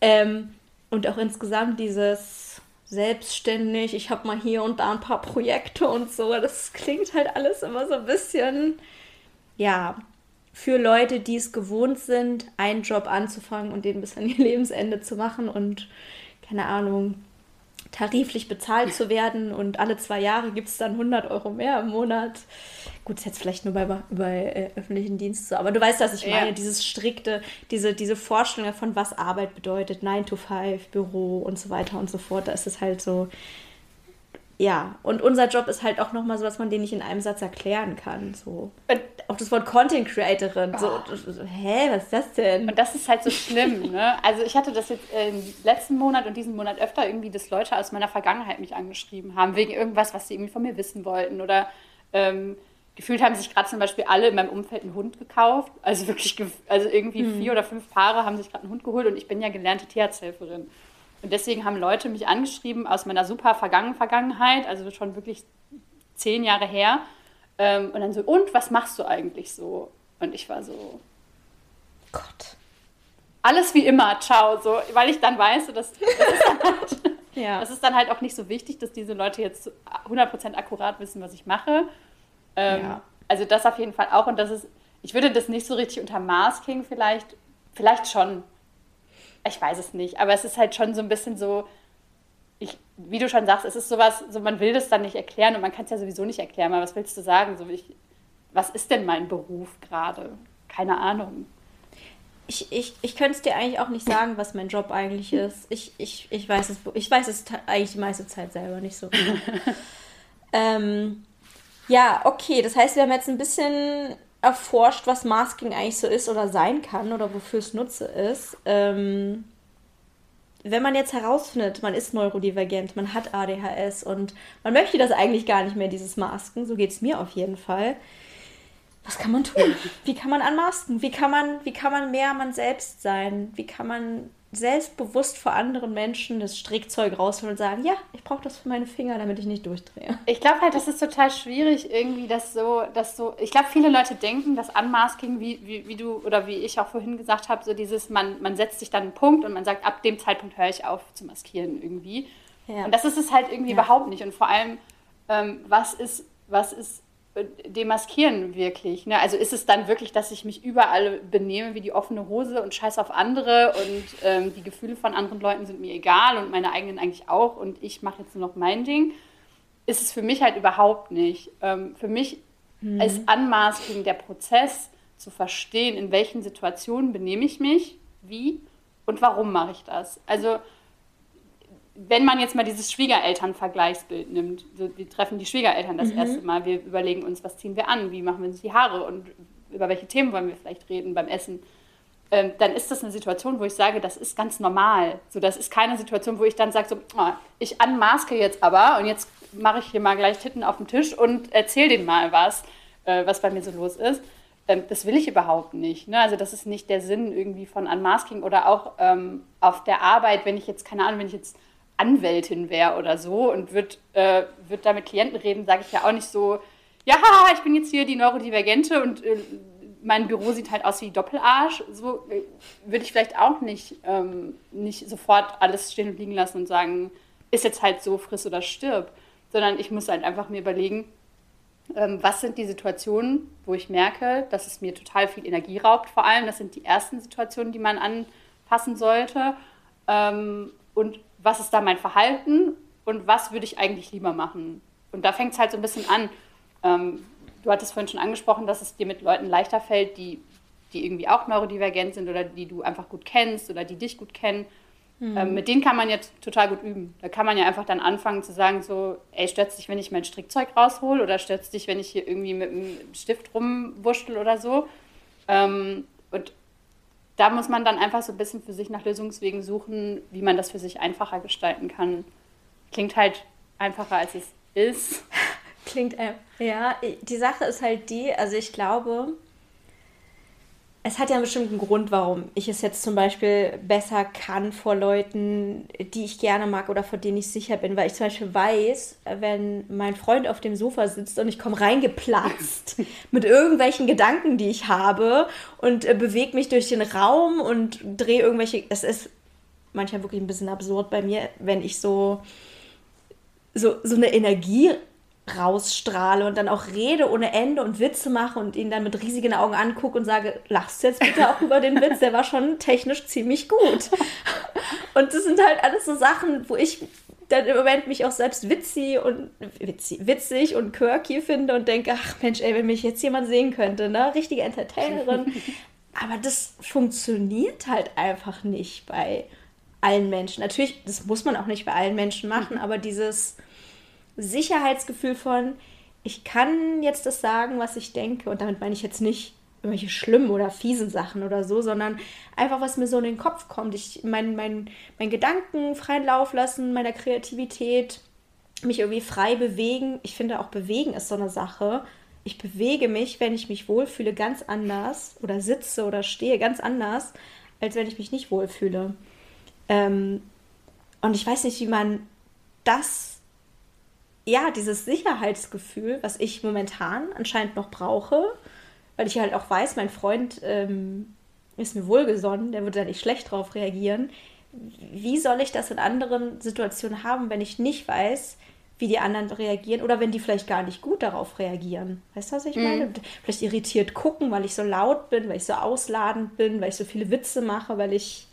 Ähm, und auch insgesamt dieses selbstständig, ich habe mal hier und da ein paar Projekte und so, das klingt halt alles immer so ein bisschen, ja, für Leute, die es gewohnt sind, einen Job anzufangen und den bis an ihr Lebensende zu machen und keine Ahnung, tariflich bezahlt zu werden und alle zwei Jahre gibt es dann 100 Euro mehr im Monat. Gut, ist jetzt vielleicht nur bei, bei äh, öffentlichen Dienst so, aber du weißt, was ich meine, ja. dieses strikte, diese, diese Vorstellung davon, was Arbeit bedeutet, 9 to 5, Büro und so weiter und so fort, da ist es halt so, ja, und unser Job ist halt auch nochmal so, dass man den nicht in einem Satz erklären kann. So. Und auch das Wort Content Creatorin. So, oh. hä, was ist das denn? Und das ist halt so schlimm, ne? Also ich hatte das jetzt im letzten Monat und diesen Monat öfter irgendwie, dass Leute aus meiner Vergangenheit mich angeschrieben haben, wegen irgendwas, was sie irgendwie von mir wissen wollten. Oder ähm, gefühlt haben sich gerade zum Beispiel alle in meinem Umfeld einen Hund gekauft. Also wirklich, also irgendwie hm. vier oder fünf Paare haben sich gerade einen Hund geholt und ich bin ja gelernte Tierarzthelferin. Und deswegen haben Leute mich angeschrieben aus meiner super vergangenen Vergangenheit, also schon wirklich zehn Jahre her. Ähm, und dann so, und was machst du eigentlich so? Und ich war so, Gott. Alles wie immer, ciao, so, weil ich dann weiß, dass, das, ist dann [LAUGHS] halt, ja. das ist dann halt auch nicht so wichtig, dass diese Leute jetzt 100% akkurat wissen, was ich mache. Ähm, ja. Also das auf jeden Fall auch. Und das ist, ich würde das nicht so richtig unter Masking vielleicht, vielleicht schon, ich weiß es nicht, aber es ist halt schon so ein bisschen so, ich, wie du schon sagst, es ist sowas, so man will das dann nicht erklären und man kann es ja sowieso nicht erklären, aber was willst du sagen? So, ich, was ist denn mein Beruf gerade? Keine Ahnung. Ich, ich, ich könnte es dir eigentlich auch nicht sagen, was mein Job eigentlich ist. Ich, ich, ich, weiß, es, ich weiß es eigentlich die meiste Zeit selber nicht so. [LAUGHS] ähm, ja, okay, das heißt, wir haben jetzt ein bisschen erforscht, was Masking eigentlich so ist oder sein kann oder wofür es Nutze ist. Ähm, wenn man jetzt herausfindet, man ist neurodivergent, man hat ADHS und man möchte das eigentlich gar nicht mehr, dieses Masken, so geht es mir auf jeden Fall. Was kann man tun? Wie kann man anmasken? Wie kann man, wie kann man mehr man selbst sein? Wie kann man selbstbewusst vor anderen Menschen das Strickzeug rausholen und sagen, ja, ich brauche das für meine Finger, damit ich nicht durchdrehe. Ich glaube halt, das ist total schwierig, irgendwie das so, das so. Ich glaube, viele Leute denken, dass Unmasking, wie, wie, wie du oder wie ich auch vorhin gesagt habe, so dieses, man, man setzt sich dann einen Punkt und man sagt, ab dem Zeitpunkt höre ich auf zu maskieren irgendwie. Ja. Und das ist es halt irgendwie ja. überhaupt nicht. Und vor allem, ähm, was ist, was ist demaskieren wirklich. Ne? Also ist es dann wirklich, dass ich mich überall benehme wie die offene Hose und scheiß auf andere und ähm, die Gefühle von anderen Leuten sind mir egal und meine eigenen eigentlich auch und ich mache jetzt nur noch mein Ding. Ist es für mich halt überhaupt nicht. Ähm, für mich mhm. ist Unmasking der Prozess zu verstehen, in welchen Situationen benehme ich mich, wie und warum mache ich das. Also wenn man jetzt mal dieses Schwiegereltern-Vergleichsbild nimmt, wir treffen die Schwiegereltern das mhm. erste Mal, wir überlegen uns, was ziehen wir an, wie machen wir uns die Haare und über welche Themen wollen wir vielleicht reden beim Essen, ähm, dann ist das eine Situation, wo ich sage, das ist ganz normal. So, das ist keine Situation, wo ich dann sage, so, oh, ich anmaske jetzt aber und jetzt mache ich hier mal gleich Titten auf den Tisch und erzähle denen mal was, äh, was bei mir so los ist. Ähm, das will ich überhaupt nicht. Ne? Also das ist nicht der Sinn irgendwie von Unmasking oder auch ähm, auf der Arbeit, wenn ich jetzt, keine Ahnung, wenn ich jetzt Anwältin wäre oder so und würde äh, würd da mit Klienten reden, sage ich ja auch nicht so, ja, ich bin jetzt hier die Neurodivergente und äh, mein Büro sieht halt aus wie Doppelarsch. So äh, würde ich vielleicht auch nicht, ähm, nicht sofort alles stehen und liegen lassen und sagen, ist jetzt halt so, friss oder stirb. Sondern ich muss halt einfach mir überlegen, ähm, was sind die Situationen, wo ich merke, dass es mir total viel Energie raubt, vor allem. Das sind die ersten Situationen, die man anpassen sollte. Ähm, und was ist da mein Verhalten und was würde ich eigentlich lieber machen? Und da fängt es halt so ein bisschen an. Ähm, du hattest vorhin schon angesprochen, dass es dir mit Leuten leichter fällt, die, die irgendwie auch neurodivergent sind oder die du einfach gut kennst oder die dich gut kennen. Mhm. Ähm, mit denen kann man jetzt total gut üben. Da kann man ja einfach dann anfangen zu sagen, so, ey, stört dich, wenn ich mein Strickzeug raushol oder stört dich, wenn ich hier irgendwie mit einem Stift rumwurschtel oder so. Ähm, und da muss man dann einfach so ein bisschen für sich nach Lösungswegen suchen, wie man das für sich einfacher gestalten kann. Klingt halt einfacher, als es ist. [LAUGHS] Klingt, äh, ja, die Sache ist halt die, also ich glaube, es hat ja einen bestimmten Grund, warum ich es jetzt zum Beispiel besser kann vor Leuten, die ich gerne mag oder vor denen ich sicher bin, weil ich zum Beispiel weiß, wenn mein Freund auf dem Sofa sitzt und ich komme reingeplatzt [LAUGHS] mit irgendwelchen Gedanken, die ich habe und äh, bewege mich durch den Raum und drehe irgendwelche, es ist manchmal wirklich ein bisschen absurd bei mir, wenn ich so so, so eine Energie rausstrahle und dann auch rede ohne Ende und Witze mache und ihn dann mit riesigen Augen angucke und sage, lachst du jetzt bitte auch über den Witz, der war schon technisch ziemlich gut. [LAUGHS] Und das sind halt alles so Sachen, wo ich dann im Moment mich auch selbst witzig und witzig, witzig und quirky finde und denke, ach Mensch, ey, wenn mich jetzt jemand sehen könnte, ne? Richtige Entertainerin. [LAUGHS] Aber das funktioniert halt einfach nicht bei allen Menschen. Natürlich, das muss man auch nicht bei allen Menschen machen, aber dieses Sicherheitsgefühl von, ich kann jetzt das sagen, was ich denke, und damit meine ich jetzt nicht irgendwelche schlimmen oder fiesen Sachen oder so, sondern einfach, was mir so in den Kopf kommt. Ich mein, mein, mein Gedanken freien Lauf lassen, meiner Kreativität, mich irgendwie frei bewegen. Ich finde auch bewegen ist so eine Sache. Ich bewege mich, wenn ich mich wohlfühle, ganz anders oder sitze oder stehe ganz anders, als wenn ich mich nicht wohlfühle. Ähm, und ich weiß nicht, wie man das, ja, dieses Sicherheitsgefühl, was ich momentan anscheinend noch brauche, weil ich halt auch weiß, mein Freund ähm, ist mir wohlgesonnen, der wird da nicht schlecht drauf reagieren. Wie soll ich das in anderen Situationen haben, wenn ich nicht weiß, wie die anderen reagieren oder wenn die vielleicht gar nicht gut darauf reagieren. Weißt du, was ich mhm. meine? Vielleicht irritiert gucken, weil ich so laut bin, weil ich so ausladend bin, weil ich so viele Witze mache, weil ich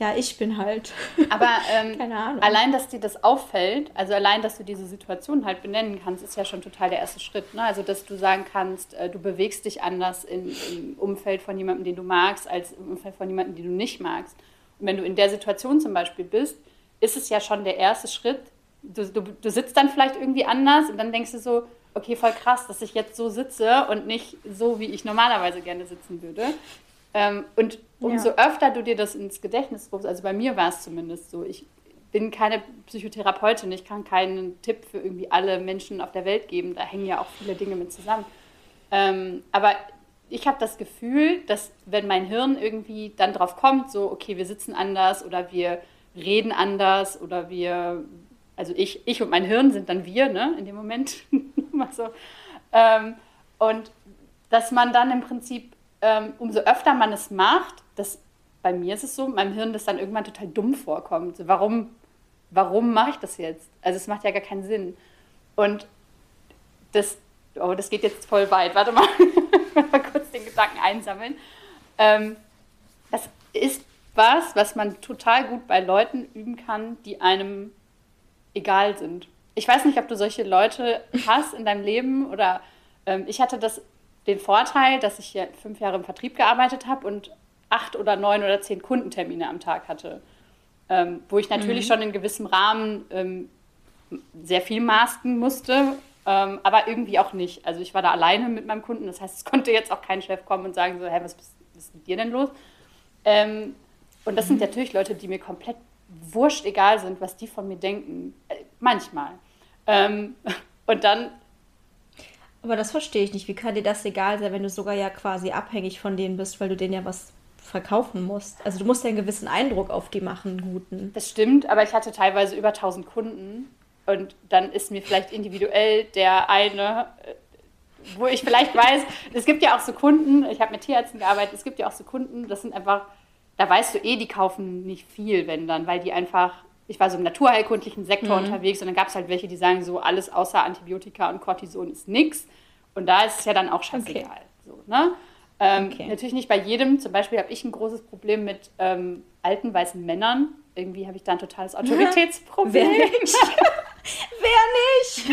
ja, ich bin halt. Aber [LAUGHS] ähm, allein, dass dir das auffällt, also allein, dass du diese Situation halt benennen kannst, ist ja schon total der erste Schritt. Ne? Also, dass du sagen kannst, äh, du bewegst dich anders in, im Umfeld von jemandem, den du magst, als im Umfeld von jemandem, den du nicht magst. Und wenn du in der Situation zum Beispiel bist, ist es ja schon der erste Schritt. Du, du, du sitzt dann vielleicht irgendwie anders und dann denkst du so, okay, voll krass, dass ich jetzt so sitze und nicht so, wie ich normalerweise gerne sitzen würde. Ähm, und umso ja. öfter du dir das ins Gedächtnis rufst, also bei mir war es zumindest so, ich bin keine Psychotherapeutin, ich kann keinen Tipp für irgendwie alle Menschen auf der Welt geben, da hängen ja auch viele Dinge mit zusammen. Ähm, aber ich habe das Gefühl, dass wenn mein Hirn irgendwie dann drauf kommt, so, okay, wir sitzen anders oder wir reden anders oder wir, also ich, ich und mein Hirn sind dann wir, ne, in dem Moment. [LAUGHS] so. Ähm, und dass man dann im Prinzip ähm, umso öfter man es macht, das, bei mir ist es so, meinem Hirn das dann irgendwann total dumm vorkommt. So, warum, warum mache ich das jetzt? Also es macht ja gar keinen Sinn. Und das, oh, das geht jetzt voll weit. Warte mal, [LAUGHS] mal kurz den Gedanken einsammeln. Ähm, das ist was, was man total gut bei Leuten üben kann, die einem egal sind. Ich weiß nicht, ob du solche Leute hast in deinem Leben oder ähm, ich hatte das den Vorteil, dass ich ja fünf Jahre im Vertrieb gearbeitet habe und acht oder neun oder zehn Kundentermine am Tag hatte. Ähm, wo ich natürlich mhm. schon in gewissem Rahmen ähm, sehr viel masken musste, ähm, aber irgendwie auch nicht. Also ich war da alleine mit meinem Kunden, das heißt, es konnte jetzt auch kein Chef kommen und sagen so, hä, was, was ist mit dir denn los? Ähm, und das mhm. sind natürlich Leute, die mir komplett wurscht egal sind, was die von mir denken. Äh, manchmal. Ähm, [LAUGHS] und dann aber das verstehe ich nicht. Wie kann dir das egal sein, wenn du sogar ja quasi abhängig von denen bist, weil du denen ja was verkaufen musst? Also du musst ja einen gewissen Eindruck auf die machen, guten. Das stimmt, aber ich hatte teilweise über 1000 Kunden und dann ist mir vielleicht individuell der eine, äh, wo ich vielleicht weiß, es gibt ja auch so Kunden, ich habe mit Tierärzten gearbeitet, es gibt ja auch so Kunden, das sind einfach, da weißt du eh, die kaufen nicht viel, wenn dann, weil die einfach ich war so im naturheilkundlichen Sektor mhm. unterwegs und dann gab es halt welche, die sagen so, alles außer Antibiotika und Cortison ist nix. Und da ist es ja dann auch scheißegal. Okay. So, ne? Ähm, okay. Natürlich nicht bei jedem. Zum Beispiel habe ich ein großes Problem mit ähm, alten weißen Männern. Irgendwie habe ich da ein totales Autoritätsproblem. Wer nicht? [LAUGHS] Wer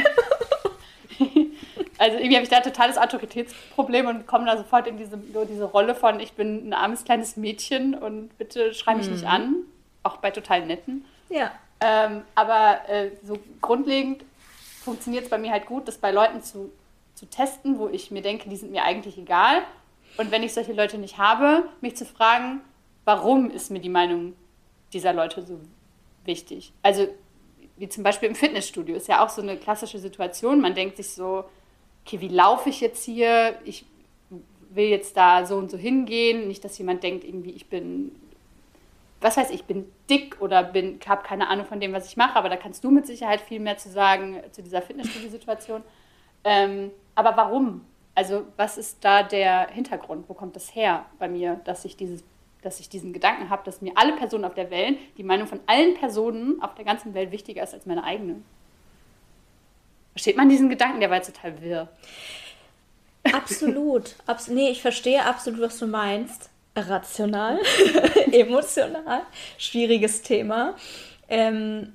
nicht? [LAUGHS] also irgendwie habe ich da ein totales Autoritätsproblem und komme da sofort in diese, diese Rolle von, ich bin ein armes kleines Mädchen und bitte schrei mich mhm. nicht an. Auch bei total netten. Ja. Ähm, aber äh, so grundlegend funktioniert es bei mir halt gut, das bei Leuten zu, zu testen, wo ich mir denke, die sind mir eigentlich egal. Und wenn ich solche Leute nicht habe, mich zu fragen, warum ist mir die Meinung dieser Leute so wichtig? Also wie zum Beispiel im Fitnessstudio ist ja auch so eine klassische Situation. Man denkt sich so, okay, wie laufe ich jetzt hier? Ich will jetzt da so und so hingehen. Nicht, dass jemand denkt, irgendwie, ich bin was weiß ich, bin dick oder bin, habe keine Ahnung von dem, was ich mache, aber da kannst du mit Sicherheit viel mehr zu sagen zu dieser Fitnessstudio-Situation. Ähm, aber warum? Also was ist da der Hintergrund? Wo kommt das her bei mir, dass ich dieses dass ich diesen Gedanken habe, dass mir alle Personen auf der Welt, die Meinung von allen Personen auf der ganzen Welt wichtiger ist als meine eigene. Versteht man diesen Gedanken? Der war jetzt total wirr. Absolut. Abs nee, ich verstehe absolut, was du meinst rational, [LAUGHS] emotional, schwieriges Thema. Ähm,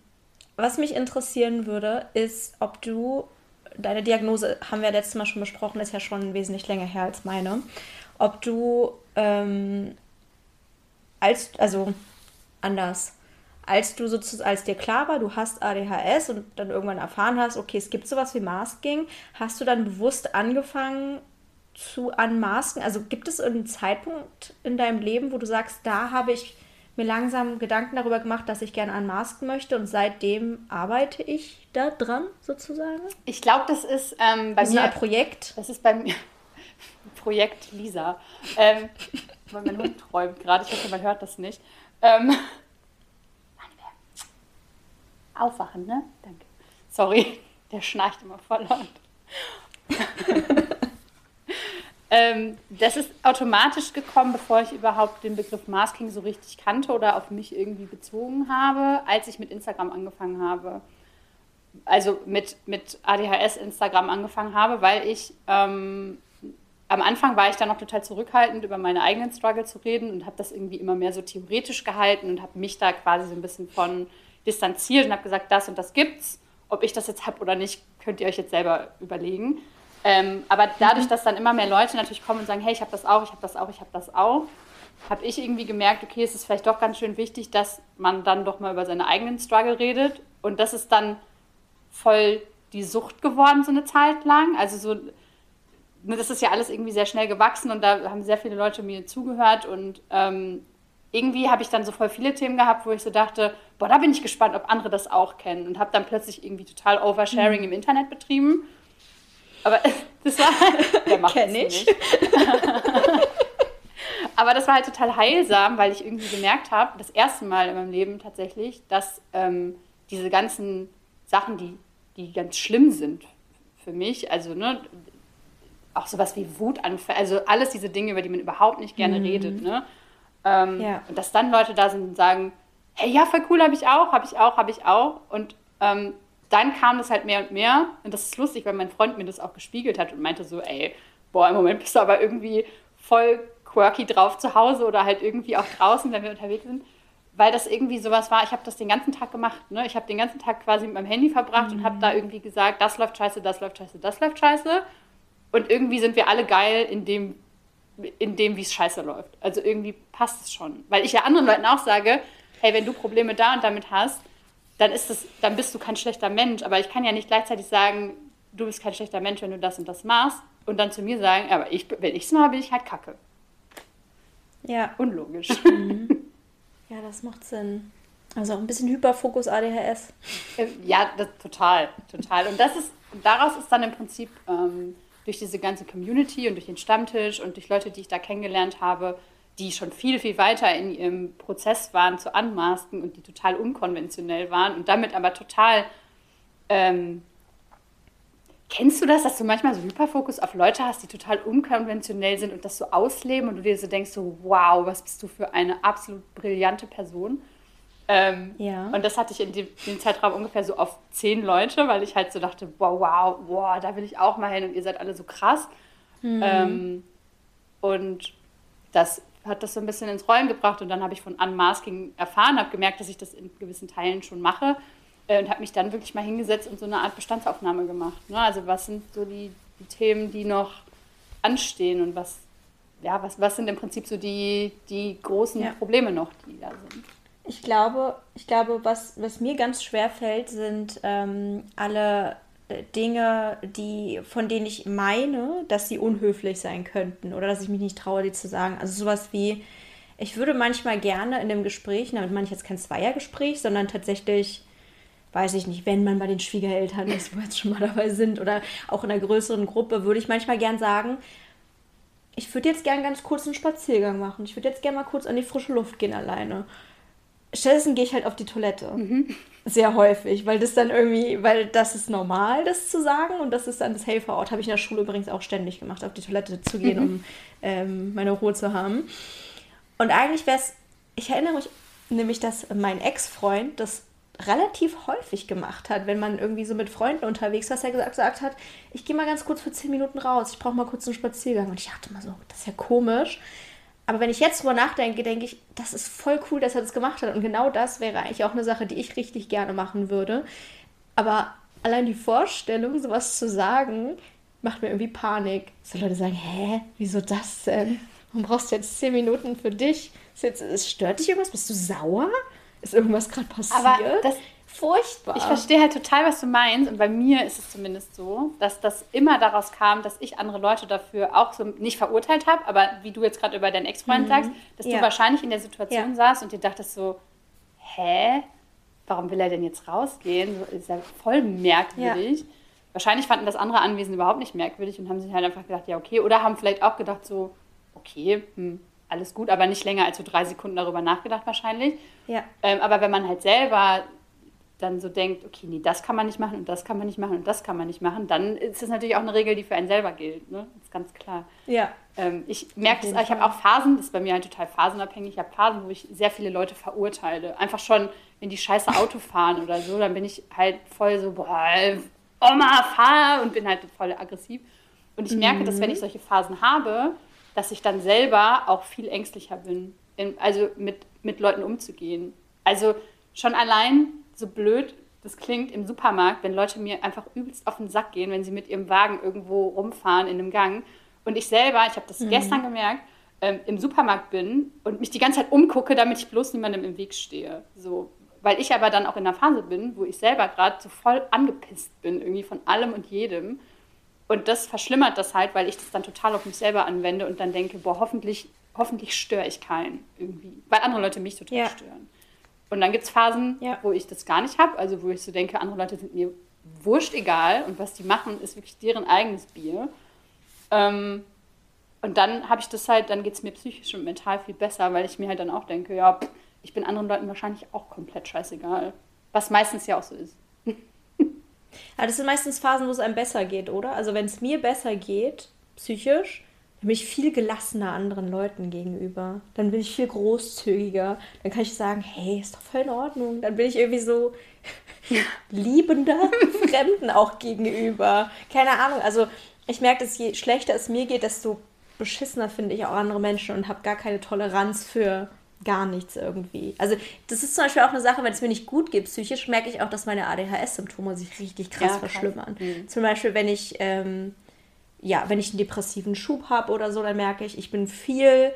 was mich interessieren würde, ist, ob du, deine Diagnose haben wir letztes Mal schon besprochen, ist ja schon wesentlich länger her als meine, ob du ähm, als, also anders, als du sozusagen, als dir klar war, du hast ADHS und dann irgendwann erfahren hast, okay, es gibt sowas wie Masking, hast du dann bewusst angefangen zu anmasken? Also gibt es einen Zeitpunkt in deinem Leben, wo du sagst, da habe ich mir langsam Gedanken darüber gemacht, dass ich gerne anmasken möchte und seitdem arbeite ich da dran sozusagen? Ich glaube, das ist ähm, bei das mir ein Projekt. Das ist bei mir [LAUGHS] Projekt Lisa. Ähm, mein Hund träumt gerade. Ich hoffe, man hört das nicht. Ähm, Aufwachen, ne? Danke. Sorry, der schnarcht immer voll laut. [LAUGHS] ähm, das ist automatisch gekommen, bevor ich überhaupt den Begriff Masking so richtig kannte oder auf mich irgendwie bezogen habe, als ich mit Instagram angefangen habe. Also mit, mit ADHS Instagram angefangen habe, weil ich ähm, am Anfang war ich da noch total zurückhaltend, über meine eigenen Struggle zu reden und habe das irgendwie immer mehr so theoretisch gehalten und habe mich da quasi so ein bisschen von distanziert und habe gesagt, das und das gibt's. Ob ich das jetzt habe oder nicht, könnt ihr euch jetzt selber überlegen. Ähm, aber dadurch, mhm. dass dann immer mehr Leute natürlich kommen und sagen, hey, ich habe das auch, ich habe das auch, ich habe das auch, habe ich irgendwie gemerkt, okay, es ist vielleicht doch ganz schön wichtig, dass man dann doch mal über seine eigenen Struggle redet. Und das ist dann voll die Sucht geworden, so eine Zeit lang. Also so, ne, das ist ja alles irgendwie sehr schnell gewachsen und da haben sehr viele Leute mir zugehört und ähm, irgendwie habe ich dann so voll viele Themen gehabt, wo ich so dachte, boah, da bin ich gespannt, ob andere das auch kennen und habe dann plötzlich irgendwie total Oversharing mhm. im Internet betrieben. Aber [LAUGHS] das war, [LAUGHS] der macht Kenn ich. Nicht. [LAUGHS] Aber das war halt total heilsam, weil ich irgendwie gemerkt habe, das erste Mal in meinem Leben tatsächlich, dass ähm, diese ganzen Sachen, die, die ganz schlimm sind für mich, also ne, auch sowas wie Wutanfälle, also alles diese Dinge, über die man überhaupt nicht gerne mhm. redet, ne? Ähm, ja. Und dass dann Leute da sind und sagen, hey, ja, voll cool, habe ich auch, habe ich auch, habe ich auch. Und ähm, dann kam das halt mehr und mehr. Und das ist lustig, weil mein Freund mir das auch gespiegelt hat und meinte so, ey, boah, im Moment bist du aber irgendwie voll quirky drauf zu Hause oder halt irgendwie auch draußen, wenn wir unterwegs sind. Weil das irgendwie sowas war, ich habe das den ganzen Tag gemacht. Ne? Ich habe den ganzen Tag quasi mit meinem Handy verbracht mhm. und habe da irgendwie gesagt, das läuft scheiße, das läuft scheiße, das läuft scheiße. Und irgendwie sind wir alle geil in dem, in dem, wie es scheiße läuft. Also irgendwie passt es schon. Weil ich ja anderen Leuten auch sage, hey, wenn du Probleme da und damit hast, dann ist es, dann bist du kein schlechter Mensch. Aber ich kann ja nicht gleichzeitig sagen, du bist kein schlechter Mensch, wenn du das und das machst, und dann zu mir sagen, aber ich, wenn ich es mache, bin ich halt Kacke. Ja. Unlogisch. [LAUGHS] Mhm. Ja, das macht Sinn. Also auch ein bisschen Hyperfokus ADHS. Äh, ja, das, total, total. Und das ist, daraus ist dann im Prinzip ähm, durch diese ganze Community und durch den Stammtisch und durch Leute, die ich da kennengelernt habe, die schon viel, viel weiter in ihrem Prozess waren zu anmasken und die total unkonventionell waren und damit aber total. Ähm, kennst du das, dass du manchmal so Hyperfokus auf Leute hast, die total unkonventionell sind und das so ausleben und du dir so denkst, so, wow, was bist du für eine absolut brillante Person? Ähm, ja. Und das hatte ich in dem, dem, Zeitraum ungefähr so auf zehn Leute, weil ich halt so dachte, wow, wow, wow, da will ich auch mal hin und ihr seid alle so krass. Mhm. Ähm, und das hat das so ein bisschen ins Rollen gebracht und dann habe ich von Unmasking erfahren, habe gemerkt, dass ich das in gewissen Teilen schon mache äh, und habe mich dann wirklich mal hingesetzt und so eine Art Bestandsaufnahme gemacht. Ne? Also was sind so die, die, Themen, die noch anstehen und was, ja, was, was sind im Prinzip so die, die großen ja. Probleme noch, die da sind. Ich glaube, ich glaube, was, was mir ganz schwer fällt, sind ähm, alle Dinge, die, von denen ich meine, dass sie unhöflich sein könnten oder dass ich mich nicht traue, die zu sagen. Also sowas wie, ich würde manchmal gerne in dem Gespräch, damit meine ich jetzt kein Zweiergespräch, sondern tatsächlich, weiß ich nicht, wenn man bei den Schwiegereltern ist, wo jetzt schon mal dabei sind, oder auch in einer größeren Gruppe, würde ich manchmal gern sagen, ich würde jetzt gern ganz kurz einen Spaziergang machen. Ich würde jetzt gern mal kurz an die frische Luft gehen alleine. Stattdessen gehe ich halt auf die Toilette. Mhm. Sehr häufig, weil das dann irgendwie, weil das ist normal, das zu sagen und das ist dann das Helferort. Habe ich in der Schule übrigens auch ständig gemacht, auf die Toilette zu gehen, mhm. um ähm, meine Ruhe zu haben. Und eigentlich wäre es, ich erinnere mich nämlich, dass mein Ex-Freund das relativ häufig gemacht hat, wenn man irgendwie so mit Freunden unterwegs war, dass er gesagt, gesagt hat, ich gehe mal ganz kurz für zehn Minuten raus, ich brauche mal kurz einen Spaziergang. Und ich dachte mal so, das ist ja komisch aber wenn ich jetzt drüber nachdenke, denke ich, das ist voll cool, dass er das gemacht hat. Und genau das wäre eigentlich auch eine Sache, die ich richtig gerne machen würde. Aber allein die Vorstellung, sowas zu sagen, macht mir irgendwie Panik. So Leute sagen, hä, wieso das denn? Warum brauchst du jetzt zehn Minuten für dich? Ist jetzt, ist, stört dich irgendwas? Bist du sauer? Ist irgendwas gerade passiert? Aber das, furchtbar. Ich verstehe halt total, was du meinst. Und bei mir ist es zumindest so, dass das immer daraus kam, dass ich andere Leute dafür auch so nicht verurteilt habe, aber wie du jetzt gerade über deinen Ex-Freund mhm. sagst, dass ja. du wahrscheinlich in der Situation ja. saßt und dir dachtest so, hä? Warum will er denn jetzt rausgehen? So ist ja voll merkwürdig. Ja. Wahrscheinlich fanden das andere Anwesen überhaupt nicht merkwürdig und haben sich halt einfach gedacht, ja, okay. Oder haben vielleicht auch gedacht, so, okay, hm, alles gut, aber nicht länger als so drei Sekunden darüber nachgedacht wahrscheinlich. Ja. Ähm, aber wenn man halt selber dann so denkt, okay, nee, das kann man nicht machen und das kann man nicht machen und das kann man nicht machen, dann ist das natürlich auch eine Regel, die für einen selber gilt. Ne? Das ist ganz klar. Ja. Ähm, ich merke das, ich habe auch Phasen, das ist bei mir halt total phasenabhängig. Ich habe Phasen, wo ich sehr viele Leute verurteile. Einfach schon, wenn die scheiße [LAUGHS] Auto fahren oder so, dann bin ich halt voll so, boah, Oma, fahr und bin halt voll aggressiv. Und ich merke, mhm. dass wenn ich solche Phasen habe, dass ich dann selber auch viel ängstlicher bin, in, also mit, mit Leuten umzugehen. Also schon allein so blöd das klingt im Supermarkt, wenn Leute mir einfach übelst auf den Sack gehen, wenn sie mit ihrem Wagen irgendwo rumfahren in einem Gang. Und ich selber, ich habe das mhm. gestern gemerkt, ähm, im Supermarkt bin und mich die ganze Zeit umgucke, damit ich bloß niemandem im Weg stehe. So, weil ich aber dann auch in einer Phase bin, wo ich selber gerade so voll angepisst bin, irgendwie von allem und jedem. Und das verschlimmert das halt, weil ich das dann total auf mich selber anwende und dann denke, boah, hoffentlich, hoffentlich störe ich keinen irgendwie. Weil andere Leute mich total ja. stören. Und dann gibt es Phasen, ja. wo ich das gar nicht habe, also wo ich so denke, andere Leute sind mir wurscht egal und was die machen, ist wirklich deren eigenes Bier. Ähm, und dann habe ich das halt, dann geht es mir psychisch und mental viel besser, weil ich mir halt dann auch denke, ja, pff, ich bin anderen Leuten wahrscheinlich auch komplett scheißegal. Was meistens ja auch so ist. [LAUGHS] Aber das sind meistens Phasen, wo es einem besser geht, oder? Also wenn es mir besser geht, psychisch, dann bin ich viel gelassener anderen Leuten gegenüber. Dann bin ich viel großzügiger. Dann kann ich sagen, hey, ist doch voll in Ordnung. Dann bin ich irgendwie so liebender [LAUGHS] Fremden auch gegenüber. Keine Ahnung. Also ich merke, dass je schlechter es mir geht, desto beschissener finde ich auch andere Menschen und habe gar keine Toleranz für gar nichts irgendwie. Also das ist zum Beispiel auch eine Sache, wenn es mir nicht gut geht psychisch, merke ich auch, dass meine ADHS-Symptome sich richtig krass ja, verschlimmern. Mhm. Zum Beispiel, wenn ich ähm, ja, wenn ich einen depressiven Schub habe oder so, dann merke ich, ich bin viel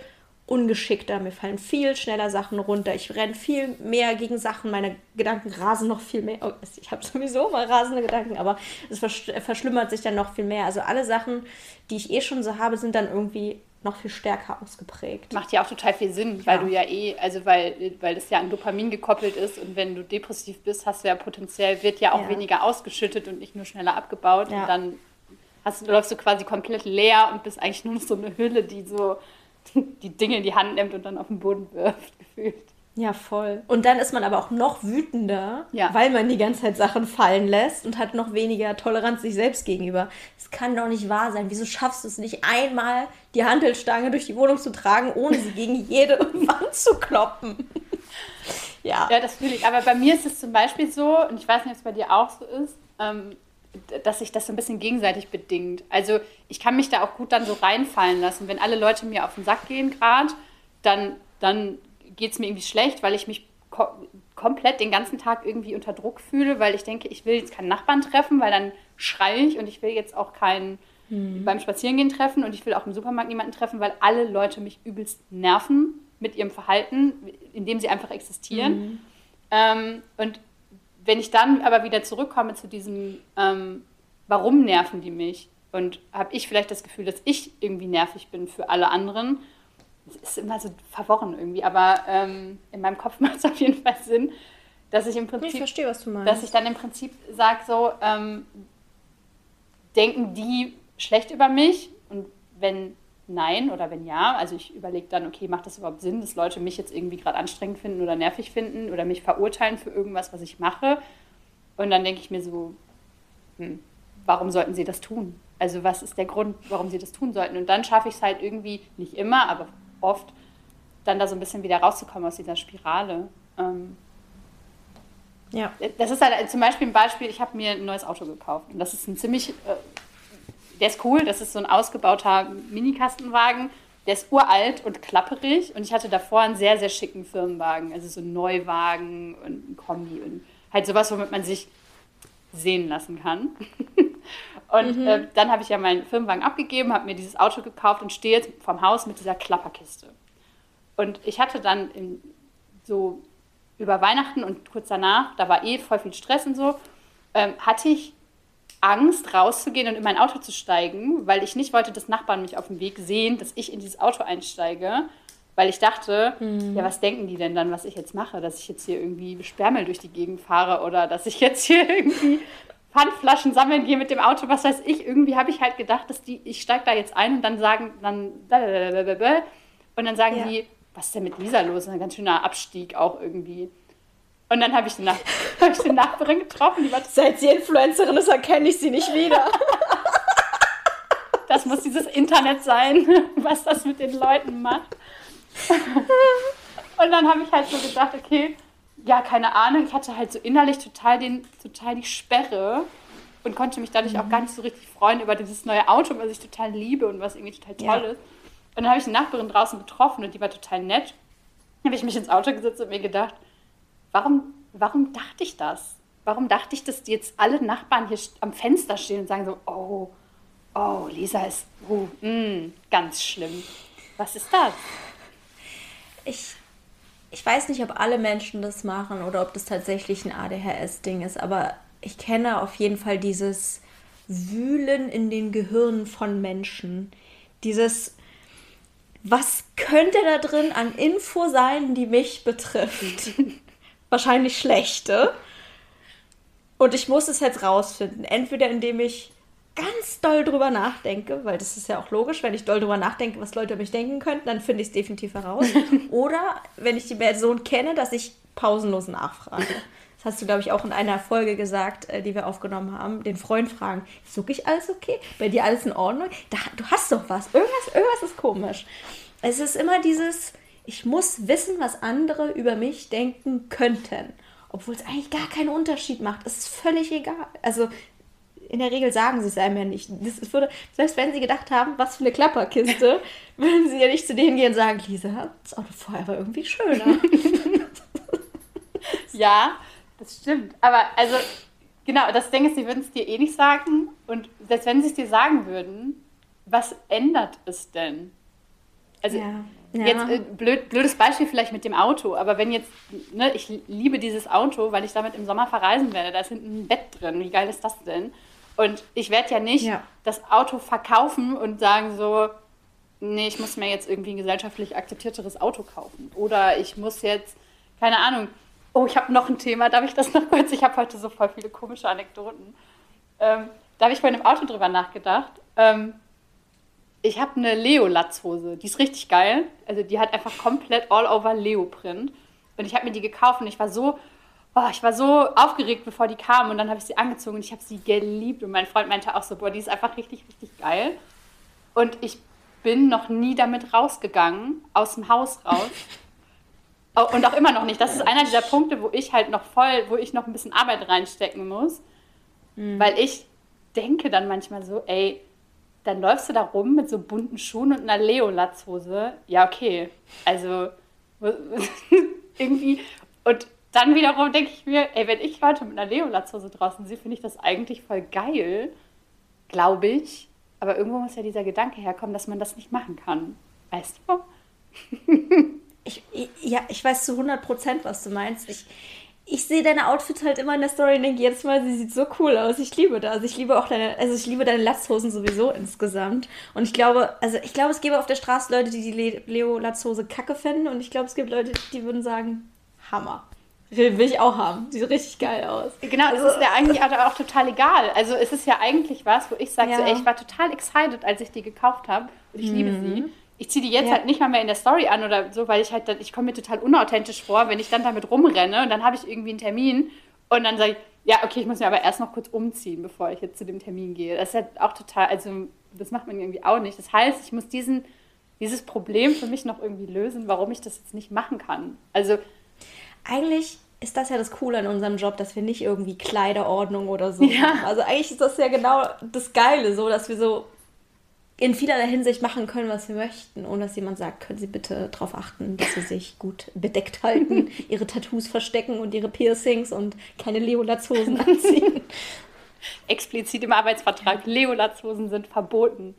ungeschickter, mir fallen viel schneller Sachen runter, ich renne viel mehr gegen Sachen, meine Gedanken rasen noch viel mehr. Oh, ich habe sowieso mal rasende Gedanken, aber es verschlimmert sich dann noch viel mehr. Also alle Sachen, die ich eh schon so habe, sind dann irgendwie noch viel stärker ausgeprägt. Macht ja auch total viel Sinn, weil ja. du ja eh, also weil, weil das ja an Dopamin gekoppelt ist und wenn du depressiv bist, hast du ja potenziell, wird ja auch ja. weniger ausgeschüttet und nicht nur schneller abgebaut ja. und dann hast, läufst du quasi komplett leer und bist eigentlich nur noch so eine Hülle, die so [LAUGHS] die Dinge in die Hand nimmt und dann auf den Boden wirft, [LAUGHS] gefühlt. Ja, voll. Und dann ist man aber auch noch wütender, ja. weil man die ganze Zeit Sachen fallen lässt und hat noch weniger Toleranz sich selbst gegenüber. Es kann doch nicht wahr sein. Wieso schaffst du es nicht einmal, die Handelstange durch die Wohnung zu tragen, ohne sie gegen jede [LAUGHS] Wand zu kloppen? ja. Ja, das fühle ich. Aber bei mir ist es zum Beispiel so, und ich weiß nicht, ob es bei dir auch so ist, ähm, dass sich das so ein bisschen gegenseitig bedingt. Also ich kann mich da auch gut dann so reinfallen lassen. Wenn alle Leute mir auf den Sack gehen gerade, dann, dann geht es mir irgendwie schlecht, weil ich mich ko komplett den ganzen Tag irgendwie unter Druck fühle, weil ich denke, ich will jetzt keinen Nachbarn treffen, weil dann schreie ich und ich will jetzt auch keinen hm. beim Spazierengehen treffen und ich will auch im Supermarkt niemanden treffen, weil alle Leute mich übelst nerven mit ihrem Verhalten, indem sie einfach existieren. Hm. Ähm, und wenn ich dann aber wieder zurückkomme zu diesem, ähm, warum nerven die mich? Und habe ich vielleicht das Gefühl, dass ich irgendwie nervig bin für alle anderen? Das ist immer so verworren irgendwie, aber ähm, in meinem Kopf [LAUGHS] macht es auf jeden Fall Sinn, dass ich im Prinzip. Ich verstehe, was du meinst. Dass ich dann im Prinzip sage, so, ähm, denken die schlecht über mich? Und wenn nein oder wenn ja, also ich überlege dann, okay, macht das überhaupt Sinn, dass Leute mich jetzt irgendwie gerade anstrengend finden oder nervig finden oder mich verurteilen für irgendwas, was ich mache? Und dann denke ich mir so, hm, warum sollten sie das tun? Also was ist der Grund, warum sie das tun sollten? Und dann schaffe ich es halt irgendwie, nicht immer, aber oft, dann da so ein bisschen wieder rauszukommen aus dieser Spirale. Ähm, ja. Das ist halt zum Beispiel ein Beispiel, ich habe mir ein neues Auto gekauft. Und das ist ein ziemlich äh, der ist cool, das ist so ein ausgebauter Minikastenwagen der ist uralt und klapperig und ich hatte davor einen sehr, sehr schicken Firmenwagen, also so einen Neuwagen und ein Kombi und halt sowas, womit man sich sehen lassen kann. [LAUGHS] und mhm. äh, dann habe ich ja meinen Firmenwagen abgegeben, habe mir dieses Auto gekauft und stehe jetzt vom Haus mit dieser Klapperkiste. Und ich hatte dann in, so über Weihnachten und kurz danach, da war eh voll viel Stress und so, ähm, hatte ich Angst, rauszugehen und in mein Auto zu steigen, weil ich nicht wollte, dass Nachbarn mich auf dem Weg sehen, dass ich in dieses Auto einsteige, weil ich dachte, mhm. ja, was denken die denn dann, was ich jetzt mache, dass ich jetzt hier irgendwie Sperrmüll durch die Gegend fahre oder dass ich jetzt hier [LAUGHS] irgendwie Pfandflaschen sammeln gehe mit dem Auto, was weiß ich. Irgendwie habe ich halt gedacht, dass die, ich steige da jetzt ein und dann sagen, dann und dann sagen ja. die, was ist denn mit Lisa los? Ein ganz schöner Abstieg auch irgendwie. Und dann habe ich, den [LAUGHS] hab ich den Nachbarin getroffen. Die war [LAUGHS] Seit sie Influencerin ist, erkenne ich sie nicht wieder. das muss dieses Internet sein, [LAUGHS] was das mit den Leuten macht. Und dann habe ich halt so gedacht, okay, ja, keine Ahnung. Ich hatte halt so innerlich total, den, total die Sperre und konnte mich dadurch mhm. auch gar nicht so richtig freuen über dieses neue Auto, was ich total liebe und was irgendwie total toll ja. ist. Und dann habe ich die Nachbarin draußen getroffen und die war total nett. Dann habe ich mich ins Auto gesetzt und mir gedacht, warum, warum dachte ich das? Warum dachte ich, dass die jetzt alle Nachbarn hier am Fenster stehen und sagen so, oh, oh, Lisa ist oh, mm, ganz schlimm. Was ist das? Ich, ich weiß nicht, ob alle Menschen das machen oder ob das tatsächlich ein ADHS-Ding ist, aber ich kenne auf jeden Fall dieses Wühlen in den Gehirnen von Menschen. Dieses, was könnte da drin an Info sein, die mich betrifft? [LAUGHS] wahrscheinlich schlechte. Und ich muss es jetzt rausfinden. Entweder indem ich ganz doll drüber nachdenke, weil das ist ja auch logisch, wenn ich doll drüber nachdenke, was Leute über mich denken könnten, dann finde ich es definitiv heraus. [LAUGHS] Oder wenn ich die Person kenne, dass ich pausenlos nachfrage. Das hast du, glaube ich, auch in einer Folge gesagt, äh, die wir aufgenommen haben, den Freund fragen, ist wirklich alles okay? Bei dir alles in Ordnung? Da, du hast doch was. Irgendwas, irgendwas ist komisch. Es ist immer dieses, ich muss wissen, was andere über mich denken könnten. Obwohl es eigentlich gar keinen Unterschied macht. Es ist völlig egal. Also in der Regel sagen sie es einem ja nicht. Das würde, selbst wenn sie gedacht haben, was für eine Klapperkiste, [LAUGHS] würden sie ja nicht zu denen gehen und sagen, Lisa, das Auto vorher war irgendwie schöner. [LAUGHS] ja, das stimmt. Aber also, genau, das Ding ist, sie würden es dir eh nicht sagen. Und selbst wenn sie es dir sagen würden, was ändert es denn? Also, ja. Ja. Jetzt äh, blöd, blödes Beispiel vielleicht mit dem Auto, aber wenn jetzt, ne, ich liebe dieses Auto, weil ich damit im Sommer verreisen werde, da ist hinten ein Bett drin, wie geil ist das denn? Und ich werde ja nicht ja. das Auto verkaufen und sagen so, nee, ich muss mir jetzt irgendwie ein gesellschaftlich akzeptierteres Auto kaufen. Oder ich muss jetzt, keine Ahnung, oh, ich habe noch ein Thema, darf ich das noch kurz? Ich habe heute so voll viele komische Anekdoten. Ähm, da habe ich bei einem Auto drüber nachgedacht. Ähm, ich habe eine Leo-Latzhose. Die ist richtig geil. Also die hat einfach komplett all over Leo-Print. Und ich habe mir die gekauft und ich war so, oh, ich war so aufgeregt, bevor die kam. Und dann habe ich sie angezogen und ich habe sie geliebt. Und mein Freund meinte auch so, boah, die ist einfach richtig, richtig geil. Und ich bin noch nie damit rausgegangen, aus dem Haus raus. [LAUGHS] Und auch immer noch nicht. Das ist einer dieser Punkte, wo ich halt noch voll, wo ich noch ein bisschen Arbeit reinstecken muss. Mhm. Weil ich denke dann manchmal so, ey, dann läufst du da rum mit so bunten Schuhen und einer Leo-Latzhose. Ja, okay. Also [LAUGHS] irgendwie. Und dann wiederum denke ich mir, ey, wenn ich Leute mit einer Leo-Latzhose draußen sehe, finde ich das eigentlich voll geil. Glaube ich. Aber irgendwo muss ja dieser Gedanke herkommen, dass man das nicht machen kann. Weißt du? [LAUGHS] ich, ja, ich weiß zu 100 Prozent, was du meinst. Ich, ich sehe deine Outfits halt immer in der Story und denke jedes Mal, sie sieht so cool aus. Ich liebe das. Ich liebe auch deine, also ich liebe deine Latzhosen sowieso insgesamt. Und ich glaube, also ich glaube, es gäbe auf der Straße Leute, die die Leo Latzhose kacke fänden. Und ich glaube, es gibt Leute, die würden sagen, Hammer. Will, will ich auch haben. Sieht richtig geil aus. Genau, also, das ist ja eigentlich auch total egal. Also es ist ja eigentlich was, wo ich sage, ja. so, ey, ich war total excited, als ich die gekauft habe. Und ich mhm. liebe sie ich ziehe die jetzt ja. halt nicht mal mehr in der Story an oder so, weil ich halt, dann, ich komme mir total unauthentisch vor, wenn ich dann damit rumrenne und dann habe ich irgendwie einen Termin und dann sage ich, ja, okay, ich muss mir aber erst noch kurz umziehen, bevor ich jetzt zu dem Termin gehe. Das ist halt auch total, also das macht man irgendwie auch nicht. Das heißt, ich muss diesen, dieses Problem für mich noch irgendwie lösen, warum ich das jetzt nicht machen kann. Also eigentlich ist das ja das Coole an unserem Job, dass wir nicht irgendwie Kleiderordnung oder so ja. machen. Also eigentlich ist das ja genau das Geile, so dass wir so in vielerlei Hinsicht machen können, was wir möchten, ohne dass jemand sagt, können Sie bitte darauf achten, dass Sie sich gut bedeckt halten, [LAUGHS] Ihre Tattoos verstecken und Ihre Piercings und keine Leolatzhosen anziehen. [LAUGHS] Explizit im Arbeitsvertrag, Leolatzhosen sind verboten.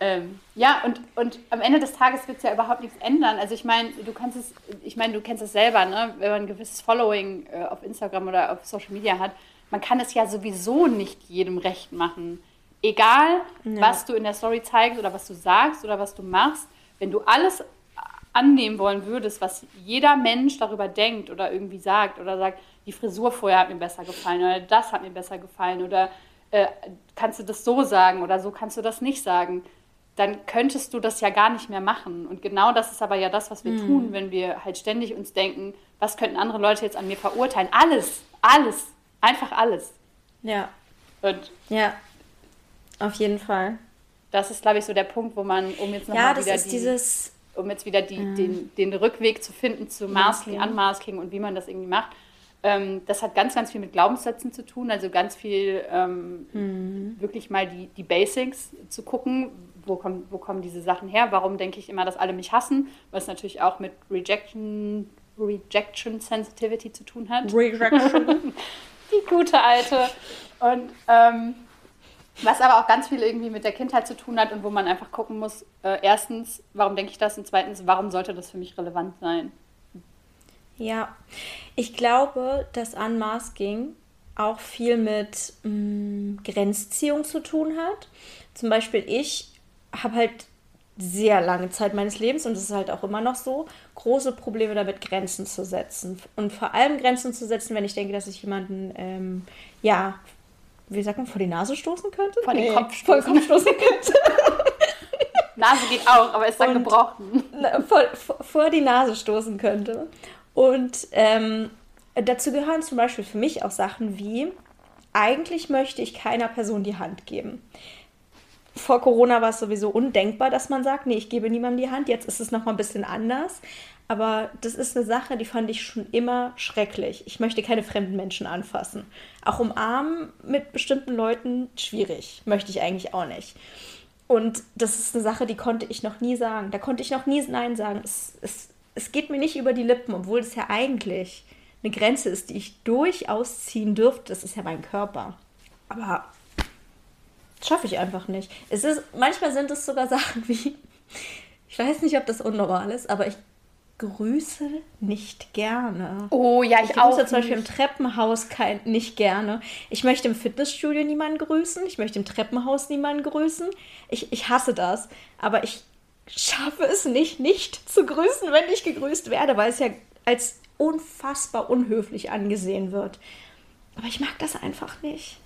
Ähm, ja, und, und am Ende des Tages wird es ja überhaupt nichts ändern. Also ich meine, du kannst es, ich meine, du kennst es selber, ne? wenn man ein gewisses Following äh, auf Instagram oder auf Social Media hat, man kann es ja sowieso nicht jedem recht machen. Egal, ja. was du in der Story zeigst oder was du sagst oder was du machst, wenn du alles annehmen wollen würdest, was jeder Mensch darüber denkt oder irgendwie sagt oder sagt, die Frisur vorher hat mir besser gefallen oder das hat mir besser gefallen oder äh, kannst du das so sagen oder so kannst du das nicht sagen, dann könntest du das ja gar nicht mehr machen. Und genau das ist aber ja das, was wir mhm. tun, wenn wir halt ständig uns denken, was könnten andere Leute jetzt an mir verurteilen? Alles, alles, einfach alles. Ja. Und ja, auf jeden Fall. Das ist, glaube ich, so der Punkt, wo man, um jetzt nochmal ja, wieder die, dieses, um jetzt wieder die, ja. den, den Rückweg zu finden zu Masking. Unmasking und wie man das irgendwie macht. Ähm, das hat ganz, ganz viel mit Glaubenssätzen zu tun, also ganz viel ähm, mhm. wirklich mal die, die Basics zu gucken, wo, kommen, wo kommen diese Sachen her, warum denke ich immer, dass alle mich hassen, was natürlich auch mit Rejection, Rejection Sensitivity zu tun hat. Rejection. [LAUGHS] die gute alte. Und ähm, was aber auch ganz viel irgendwie mit der Kindheit zu tun hat und wo man einfach gucken muss, äh, erstens, warum denke ich das und zweitens, warum sollte das für mich relevant sein? Ja, ich glaube, dass Unmasking auch viel mit mh, mm, Grenzziehung zu tun hat. Zum Beispiel ich habe halt sehr lange Zeit meines Lebens, und das ist halt auch immer noch so, große Probleme damit, Grenzen zu setzen. Und vor allem Grenzen zu setzen, wenn ich denke, dass ich jemanden, ähm, ja, wie sagt man, vor die Nase stoßen könnte? Vor den nee, Kopf stoßen. Vor den Kopf stoßen könnte. [LAUGHS] Nase geht auch, aber ist dann und, gebrochen. Vor, vor, die Nase stoßen könnte. Und ähm, dazu gehören zum Beispiel für mich auch Sachen wie, eigentlich möchte ich keiner Person die Hand geben vor Corona war es sowieso undenkbar, dass man sagt, nee, ich gebe niemandem die Hand. Jetzt ist es noch mal ein bisschen anders. Aber das ist eine Sache, die fand ich schon immer schrecklich. Ich möchte keine fremden Menschen anfassen. Auch umarmen mit bestimmten Leuten schwierig. Möchte ich eigentlich auch nicht. Und das ist eine Sache, die konnte ich noch nie sagen. Da konnte ich noch nie Nein sagen. Es, es, es geht mir nicht über die Lippen, obwohl es ja eigentlich eine Grenze ist, die ich durchaus ziehen dürfte. Das ist ja mein Körper. Aber schaffe ich einfach nicht. Es ist, manchmal sind es sogar [LAUGHS] Sachen wie, ich weiß nicht, ob das unnormal ist, aber ich grüße nicht gerne. Oh ja, ich, ich auch. Ich zum Beispiel im Treppenhaus kein, nicht gerne. Ich möchte im Fitnessstudio niemanden grüßen. Ich möchte im Treppenhaus niemanden grüßen. Ich, ich hasse das. Aber ich schaffe es nicht, nicht zu grüßen, wenn ich gegrüßt werde, weil es ja als unfassbar unhöflich angesehen wird. Aber ich mag das einfach nicht.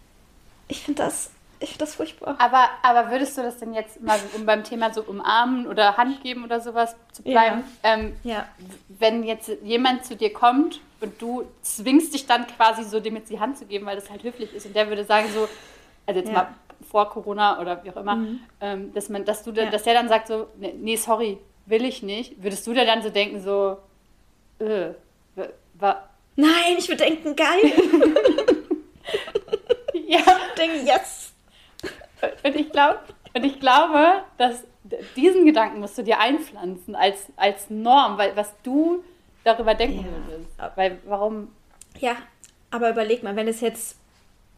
Ich finde das ich finde das furchtbar. Aber, aber würdest du das denn jetzt mal, um beim Thema so umarmen oder Hand geben oder sowas zu bleiben, ja. Ähm, ja. wenn jetzt jemand zu dir kommt und du zwingst dich dann quasi so, dem jetzt die Hand zu geben, weil das halt höflich ist und der würde sagen so, also jetzt ja. mal vor Corona oder wie auch immer, mhm. ähm, dass man, dass du, ja. dass der dann sagt so, nee, sorry, will ich nicht, würdest du da dann so denken so, äh, war... Nein, ich würde denken, geil. [LAUGHS] ja. Ich denke, yes. Und ich, glaub, und ich glaube, dass diesen Gedanken musst du dir einpflanzen als, als Norm, weil was du darüber denken ja. würdest. Weil warum? Ja, aber überleg mal, wenn es jetzt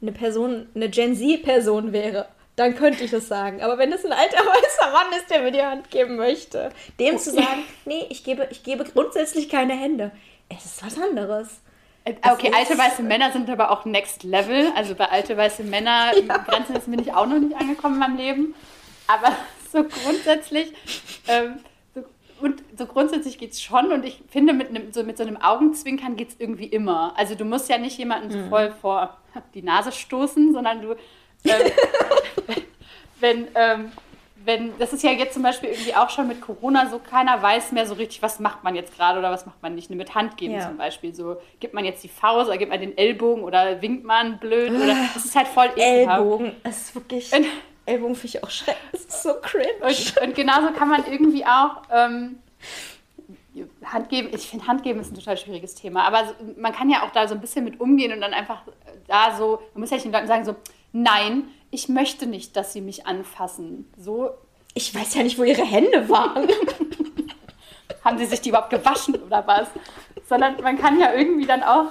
eine Person, eine Gen Z-Person wäre, dann könnte ich das sagen. Aber wenn es ein alter [LAUGHS] weißer Mann ist, der mir die Hand geben möchte, dem zu sagen, nee, ich gebe, ich gebe grundsätzlich keine Hände, es ist was anderes. Äh, okay, alte weiße Männer sind aber auch Next Level. Also bei alte weiße Männer [LAUGHS] ja. Grenzen ist bin ich auch noch nicht angekommen in meinem Leben. Aber [LAUGHS] so grundsätzlich, ähm, so, und so grundsätzlich geht es schon. Und ich finde, mit, einem, so, mit so einem Augenzwinkern geht es irgendwie immer. Also du musst ja nicht jemanden so mhm. voll vor die Nase stoßen, sondern du, ähm, [LAUGHS] wenn, ähm, wenn, das ist ja jetzt zum Beispiel irgendwie auch schon mit Corona so, keiner weiß mehr so richtig, was macht man jetzt gerade oder was macht man nicht. Mit Hand geben ja. zum Beispiel. So, gibt man jetzt die Faust oder gibt man den Ellbogen oder winkt man blöd oder das ist halt voll ekelhaft. Ellbogen, das ist wirklich. Und, Ellbogen finde ich auch schrecklich. Das ist so cringe. Und, und genauso kann man irgendwie auch. Ähm, Handgeben, ich finde Handgeben ist ein total schwieriges Thema, aber man kann ja auch da so ein bisschen mit umgehen und dann einfach da so, man muss ja den Leuten sagen so, nein, ich möchte nicht, dass sie mich anfassen. So. Ich weiß ja nicht, wo ihre Hände waren. [LAUGHS] Haben sie sich die überhaupt gewaschen oder was? Sondern man kann ja irgendwie dann auch,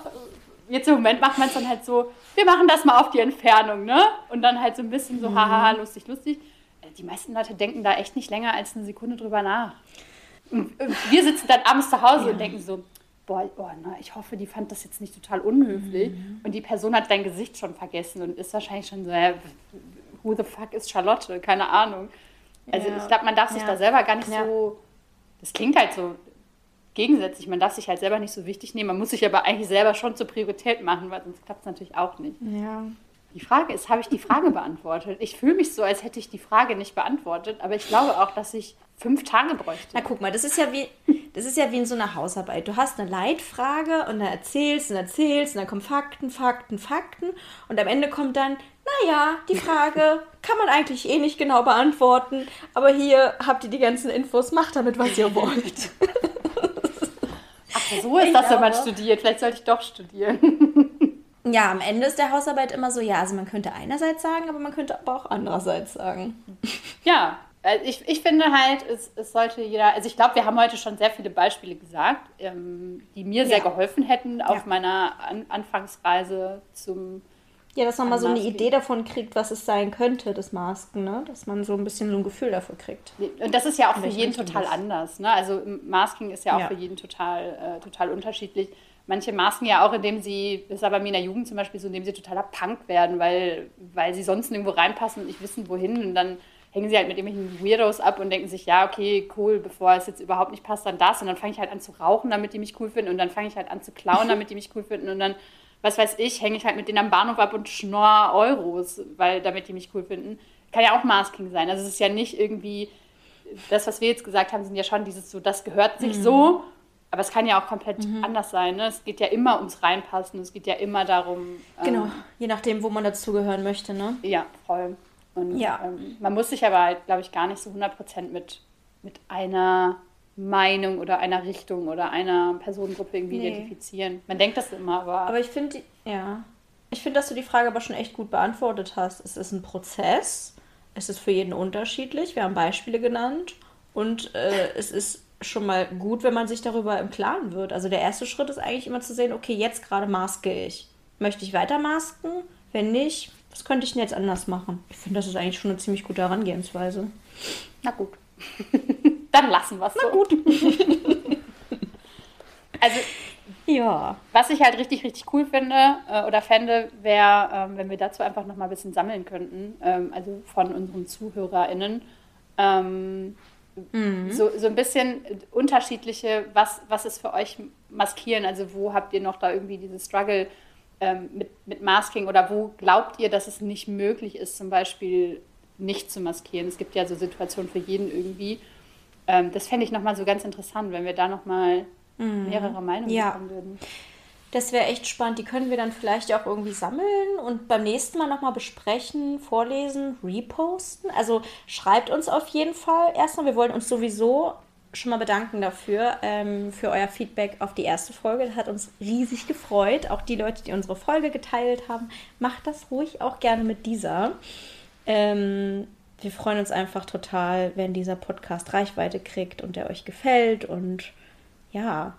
jetzt im Moment macht man es dann halt so, wir machen das mal auf die Entfernung, ne? Und dann halt so ein bisschen so, hahaha, lustig, lustig. Äh, Die meisten Leute denken da echt nicht länger als eine Sekunde drüber nach. Und wir sitzen dann abends zu Hause und denken so, boah, oh, na, ich hoffe, die fand das jetzt nicht total unhöflich. Und die Person hat dein Gesicht schon vergessen und ist wahrscheinlich schon so, ja, who the fuck ist Charlotte? Keine Ahnung. Also Ja. ich glaube, man darf sich Ja. da selber gar nicht Ja. so, das klingt halt so gegensätzlich, man darf sich halt selber nicht so wichtig nehmen, man muss sich aber eigentlich selber schon zur Priorität machen, weil sonst klappt es natürlich auch nicht. Ja. Die Frage ist, habe ich die Frage beantwortet? Ich fühle mich so, als hätte ich die Frage nicht beantwortet, aber ich glaube auch, dass ich fünf Tage bräuchte. Na guck mal, das ist ja wie, das ist ja wie in so einer Hausarbeit. Du hast eine Leitfrage und dann erzählst und erzählst und dann kommen Fakten, Fakten, Fakten und am Ende kommt dann, naja, die [LAUGHS] Frage kann man eigentlich eh nicht genau beantworten, aber hier habt ihr die ganzen Infos, macht damit, was ihr wollt. [LAUGHS] Ach, so ist Ich das, wenn man studiert. Vielleicht sollte ich doch studieren. [LAUGHS] Ja, am Ende ist der Hausarbeit immer so, ja, also man könnte einerseits sagen, aber man könnte aber auch andererseits sagen. Ja, also ich, ich finde halt, es, es sollte jeder, also ich glaube, wir haben heute schon sehr viele Beispiele gesagt, ähm, die mir sehr Ja. geholfen hätten auf Ja. meiner An Anfangsreise zum Ja, dass man mal so eine. Idee davon kriegt, was es sein könnte, das Masken, ne? Dass man so ein bisschen so ein Gefühl dafür kriegt. Und das ist ja auch für jeden Richtung total das? anders. Ne? Also Masking ist ja auch Ja. für jeden total, äh, total unterschiedlich. Manche masken ja auch, indem sie, das war bei mir in der Jugend zum Beispiel so, indem sie totaler Punk werden, weil, weil sie sonst nirgendwo reinpassen und nicht wissen, wohin. Und dann hängen sie halt mit irgendwelchen Weirdos ab und denken sich, ja, okay, cool, bevor es jetzt überhaupt nicht passt, dann das. Und dann fange ich halt an zu rauchen, damit die mich cool finden. Und dann fange ich halt an zu klauen, damit die mich cool finden. Und dann, was weiß ich, hänge ich halt mit denen am Bahnhof ab und schnorr Euros, weil, damit die mich cool finden. Kann ja auch Masking sein. Also es ist ja nicht irgendwie das, was wir jetzt gesagt haben, sind ja schon dieses so, das gehört sich so, aber es kann ja auch komplett anders sein. Ne? Es geht ja immer ums Reinpassen, es geht ja immer darum. ähm, Genau, je nachdem, wo man dazugehören möchte, ne? Ja, voll. Und Ja. ähm, man muss sich aber halt, glaube ich, gar nicht so 100% mit, mit einer Meinung oder einer Richtung oder einer Personengruppe irgendwie Nee. identifizieren. Man denkt das immer, aber, Aber ich finde, ja, ich finde, dass du die Frage aber schon echt gut beantwortet hast. Es ist ein Prozess, es ist für jeden unterschiedlich. Wir haben Beispiele genannt und äh, es ist schon mal gut, wenn man sich darüber im Klaren wird. Also der erste Schritt ist eigentlich immer zu sehen, okay, jetzt gerade maske ich. Möchte ich weiter masken? Wenn nicht, was könnte ich denn jetzt anders machen? Ich finde, das ist eigentlich schon eine ziemlich gute Herangehensweise. na gut. [LAUGHS] Dann lassen wir es so. gut. [LAUGHS] also Ja. Was ich halt richtig, richtig cool finde äh, oder fände, wäre, ähm, wenn wir dazu einfach noch mal ein bisschen sammeln könnten, ähm, also von unseren ZuhörerInnen. Ähm, so, so ein bisschen unterschiedliche, was, was ist für euch Maskieren? Also wo habt ihr noch da irgendwie diese Struggle ähm, mit, mit Masking oder wo glaubt ihr, dass es nicht möglich ist, zum Beispiel nicht zu maskieren? Es gibt ja so Situationen für jeden irgendwie. Ähm, das fände ich noch mal so ganz interessant, wenn wir da noch mal mehrere Meinungen Ja. bekommen würden. Das wäre echt spannend. Die können wir dann vielleicht auch irgendwie sammeln und beim nächsten Mal nochmal besprechen, vorlesen, reposten. Also schreibt uns auf jeden Fall. Erstmal, wir wollen uns sowieso schon mal bedanken dafür, ähm, für euer Feedback auf die erste Folge. Das hat uns riesig gefreut. Auch die Leute, die unsere Folge geteilt haben, macht das ruhig auch gerne mit dieser. Ähm, wir freuen uns einfach total, wenn dieser Podcast Reichweite kriegt und der euch gefällt. Und ja,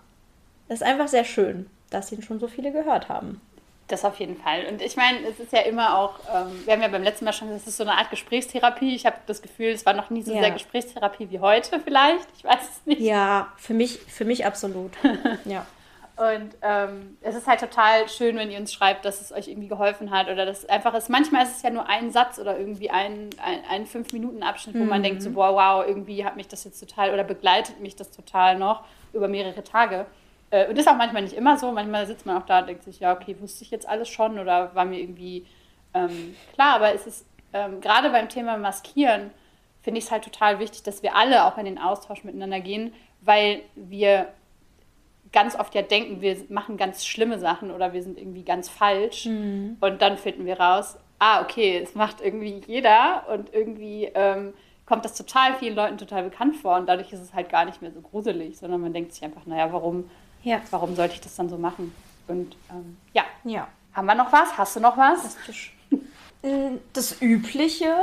es ist einfach sehr schön, dass ihn schon so viele gehört haben. Das auf jeden Fall. Und ich meine, es ist ja immer auch, ähm, wir haben ja beim letzten Mal schon gesagt, es ist so eine Art Gesprächstherapie. Ich habe das Gefühl, es war noch nie so Ja. sehr Gesprächstherapie wie heute vielleicht. Ich weiß es nicht. Ja, für mich, für mich absolut. [LAUGHS] ja. Und ähm, es ist halt total schön, wenn ihr uns schreibt, dass es euch irgendwie geholfen hat oder dass es einfach ist. Manchmal ist es ja nur ein Satz oder irgendwie ein, ein, ein Fünf-Minuten-Abschnitt, wo man denkt so, wow, wow, irgendwie hat mich das jetzt total oder begleitet mich das total noch über mehrere Tage. Äh, und das ist auch manchmal nicht immer so. Manchmal sitzt man auch da und denkt sich, ja, okay, wusste ich jetzt alles schon oder war mir irgendwie ähm, klar. Aber es ist ähm, gerade beim Thema Maskieren, finde ich es halt total wichtig, dass wir alle auch in den Austausch miteinander gehen, weil wir ganz oft ja denken, wir machen ganz schlimme Sachen oder wir sind irgendwie ganz falsch. Und dann finden wir raus, ah, okay, es macht irgendwie jeder und irgendwie ähm, kommt das total vielen Leuten total bekannt vor und dadurch ist es halt gar nicht mehr so gruselig, sondern man denkt sich einfach, naja, warum, Ja. warum sollte ich das dann so machen? Und ähm, ja, Ja. haben wir noch was? Hast du noch was? Fantastisch. [LAUGHS] das Übliche.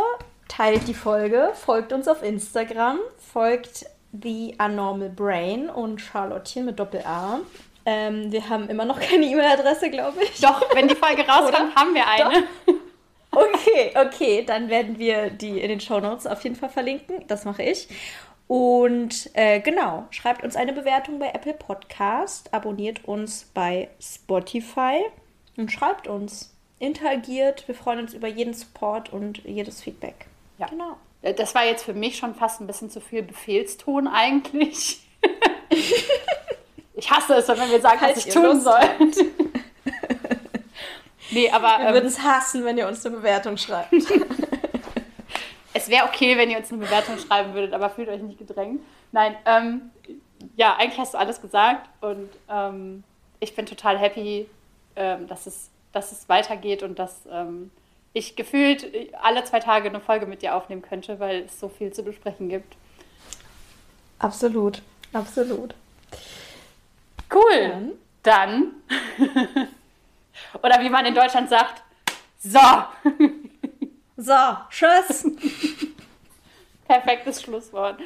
Teilt die Folge, folgt uns auf Instagram, folgt The Unnormal Brain und Charlottchen mit Doppel-A. Ähm, wir haben immer noch keine E-Mail-Adresse, glaube ich. Doch, wenn die Folge [LAUGHS] rauskommt, haben wir eine. Doch. Okay, okay, dann werden wir die in den Show Notes auf jeden Fall verlinken. Das mache ich. Und äh, genau, schreibt uns eine Bewertung bei Apple Podcast, abonniert uns bei Spotify und schreibt uns. Interagiert. Wir freuen uns über jeden Support und jedes Feedback. Ja. Genau. Äh, das war jetzt für mich schon fast ein bisschen zu viel Befehlston eigentlich. [LAUGHS] ich hasse es, wenn wir sagen, halt was ich tun soll. [LAUGHS] nee, aber. Wir ähm, würden es hassen, wenn ihr uns eine Bewertung schreibt. [LAUGHS] es wäre okay, wenn ihr uns eine Bewertung schreiben würdet, aber fühlt euch nicht gedrängt. Nein, ähm, ja, eigentlich hast du alles gesagt und ähm, ich bin total happy, ähm, dass, es, dass es weitergeht und dass ähm, ich gefühlt alle zwei Tage eine Folge mit dir aufnehmen könnte, weil es so viel zu besprechen gibt. Absolut, absolut. Cool. Dann. [LAUGHS] Oder wie man in Deutschland sagt, so. So, tschüss. [LAUGHS] Perfektes Schlusswort.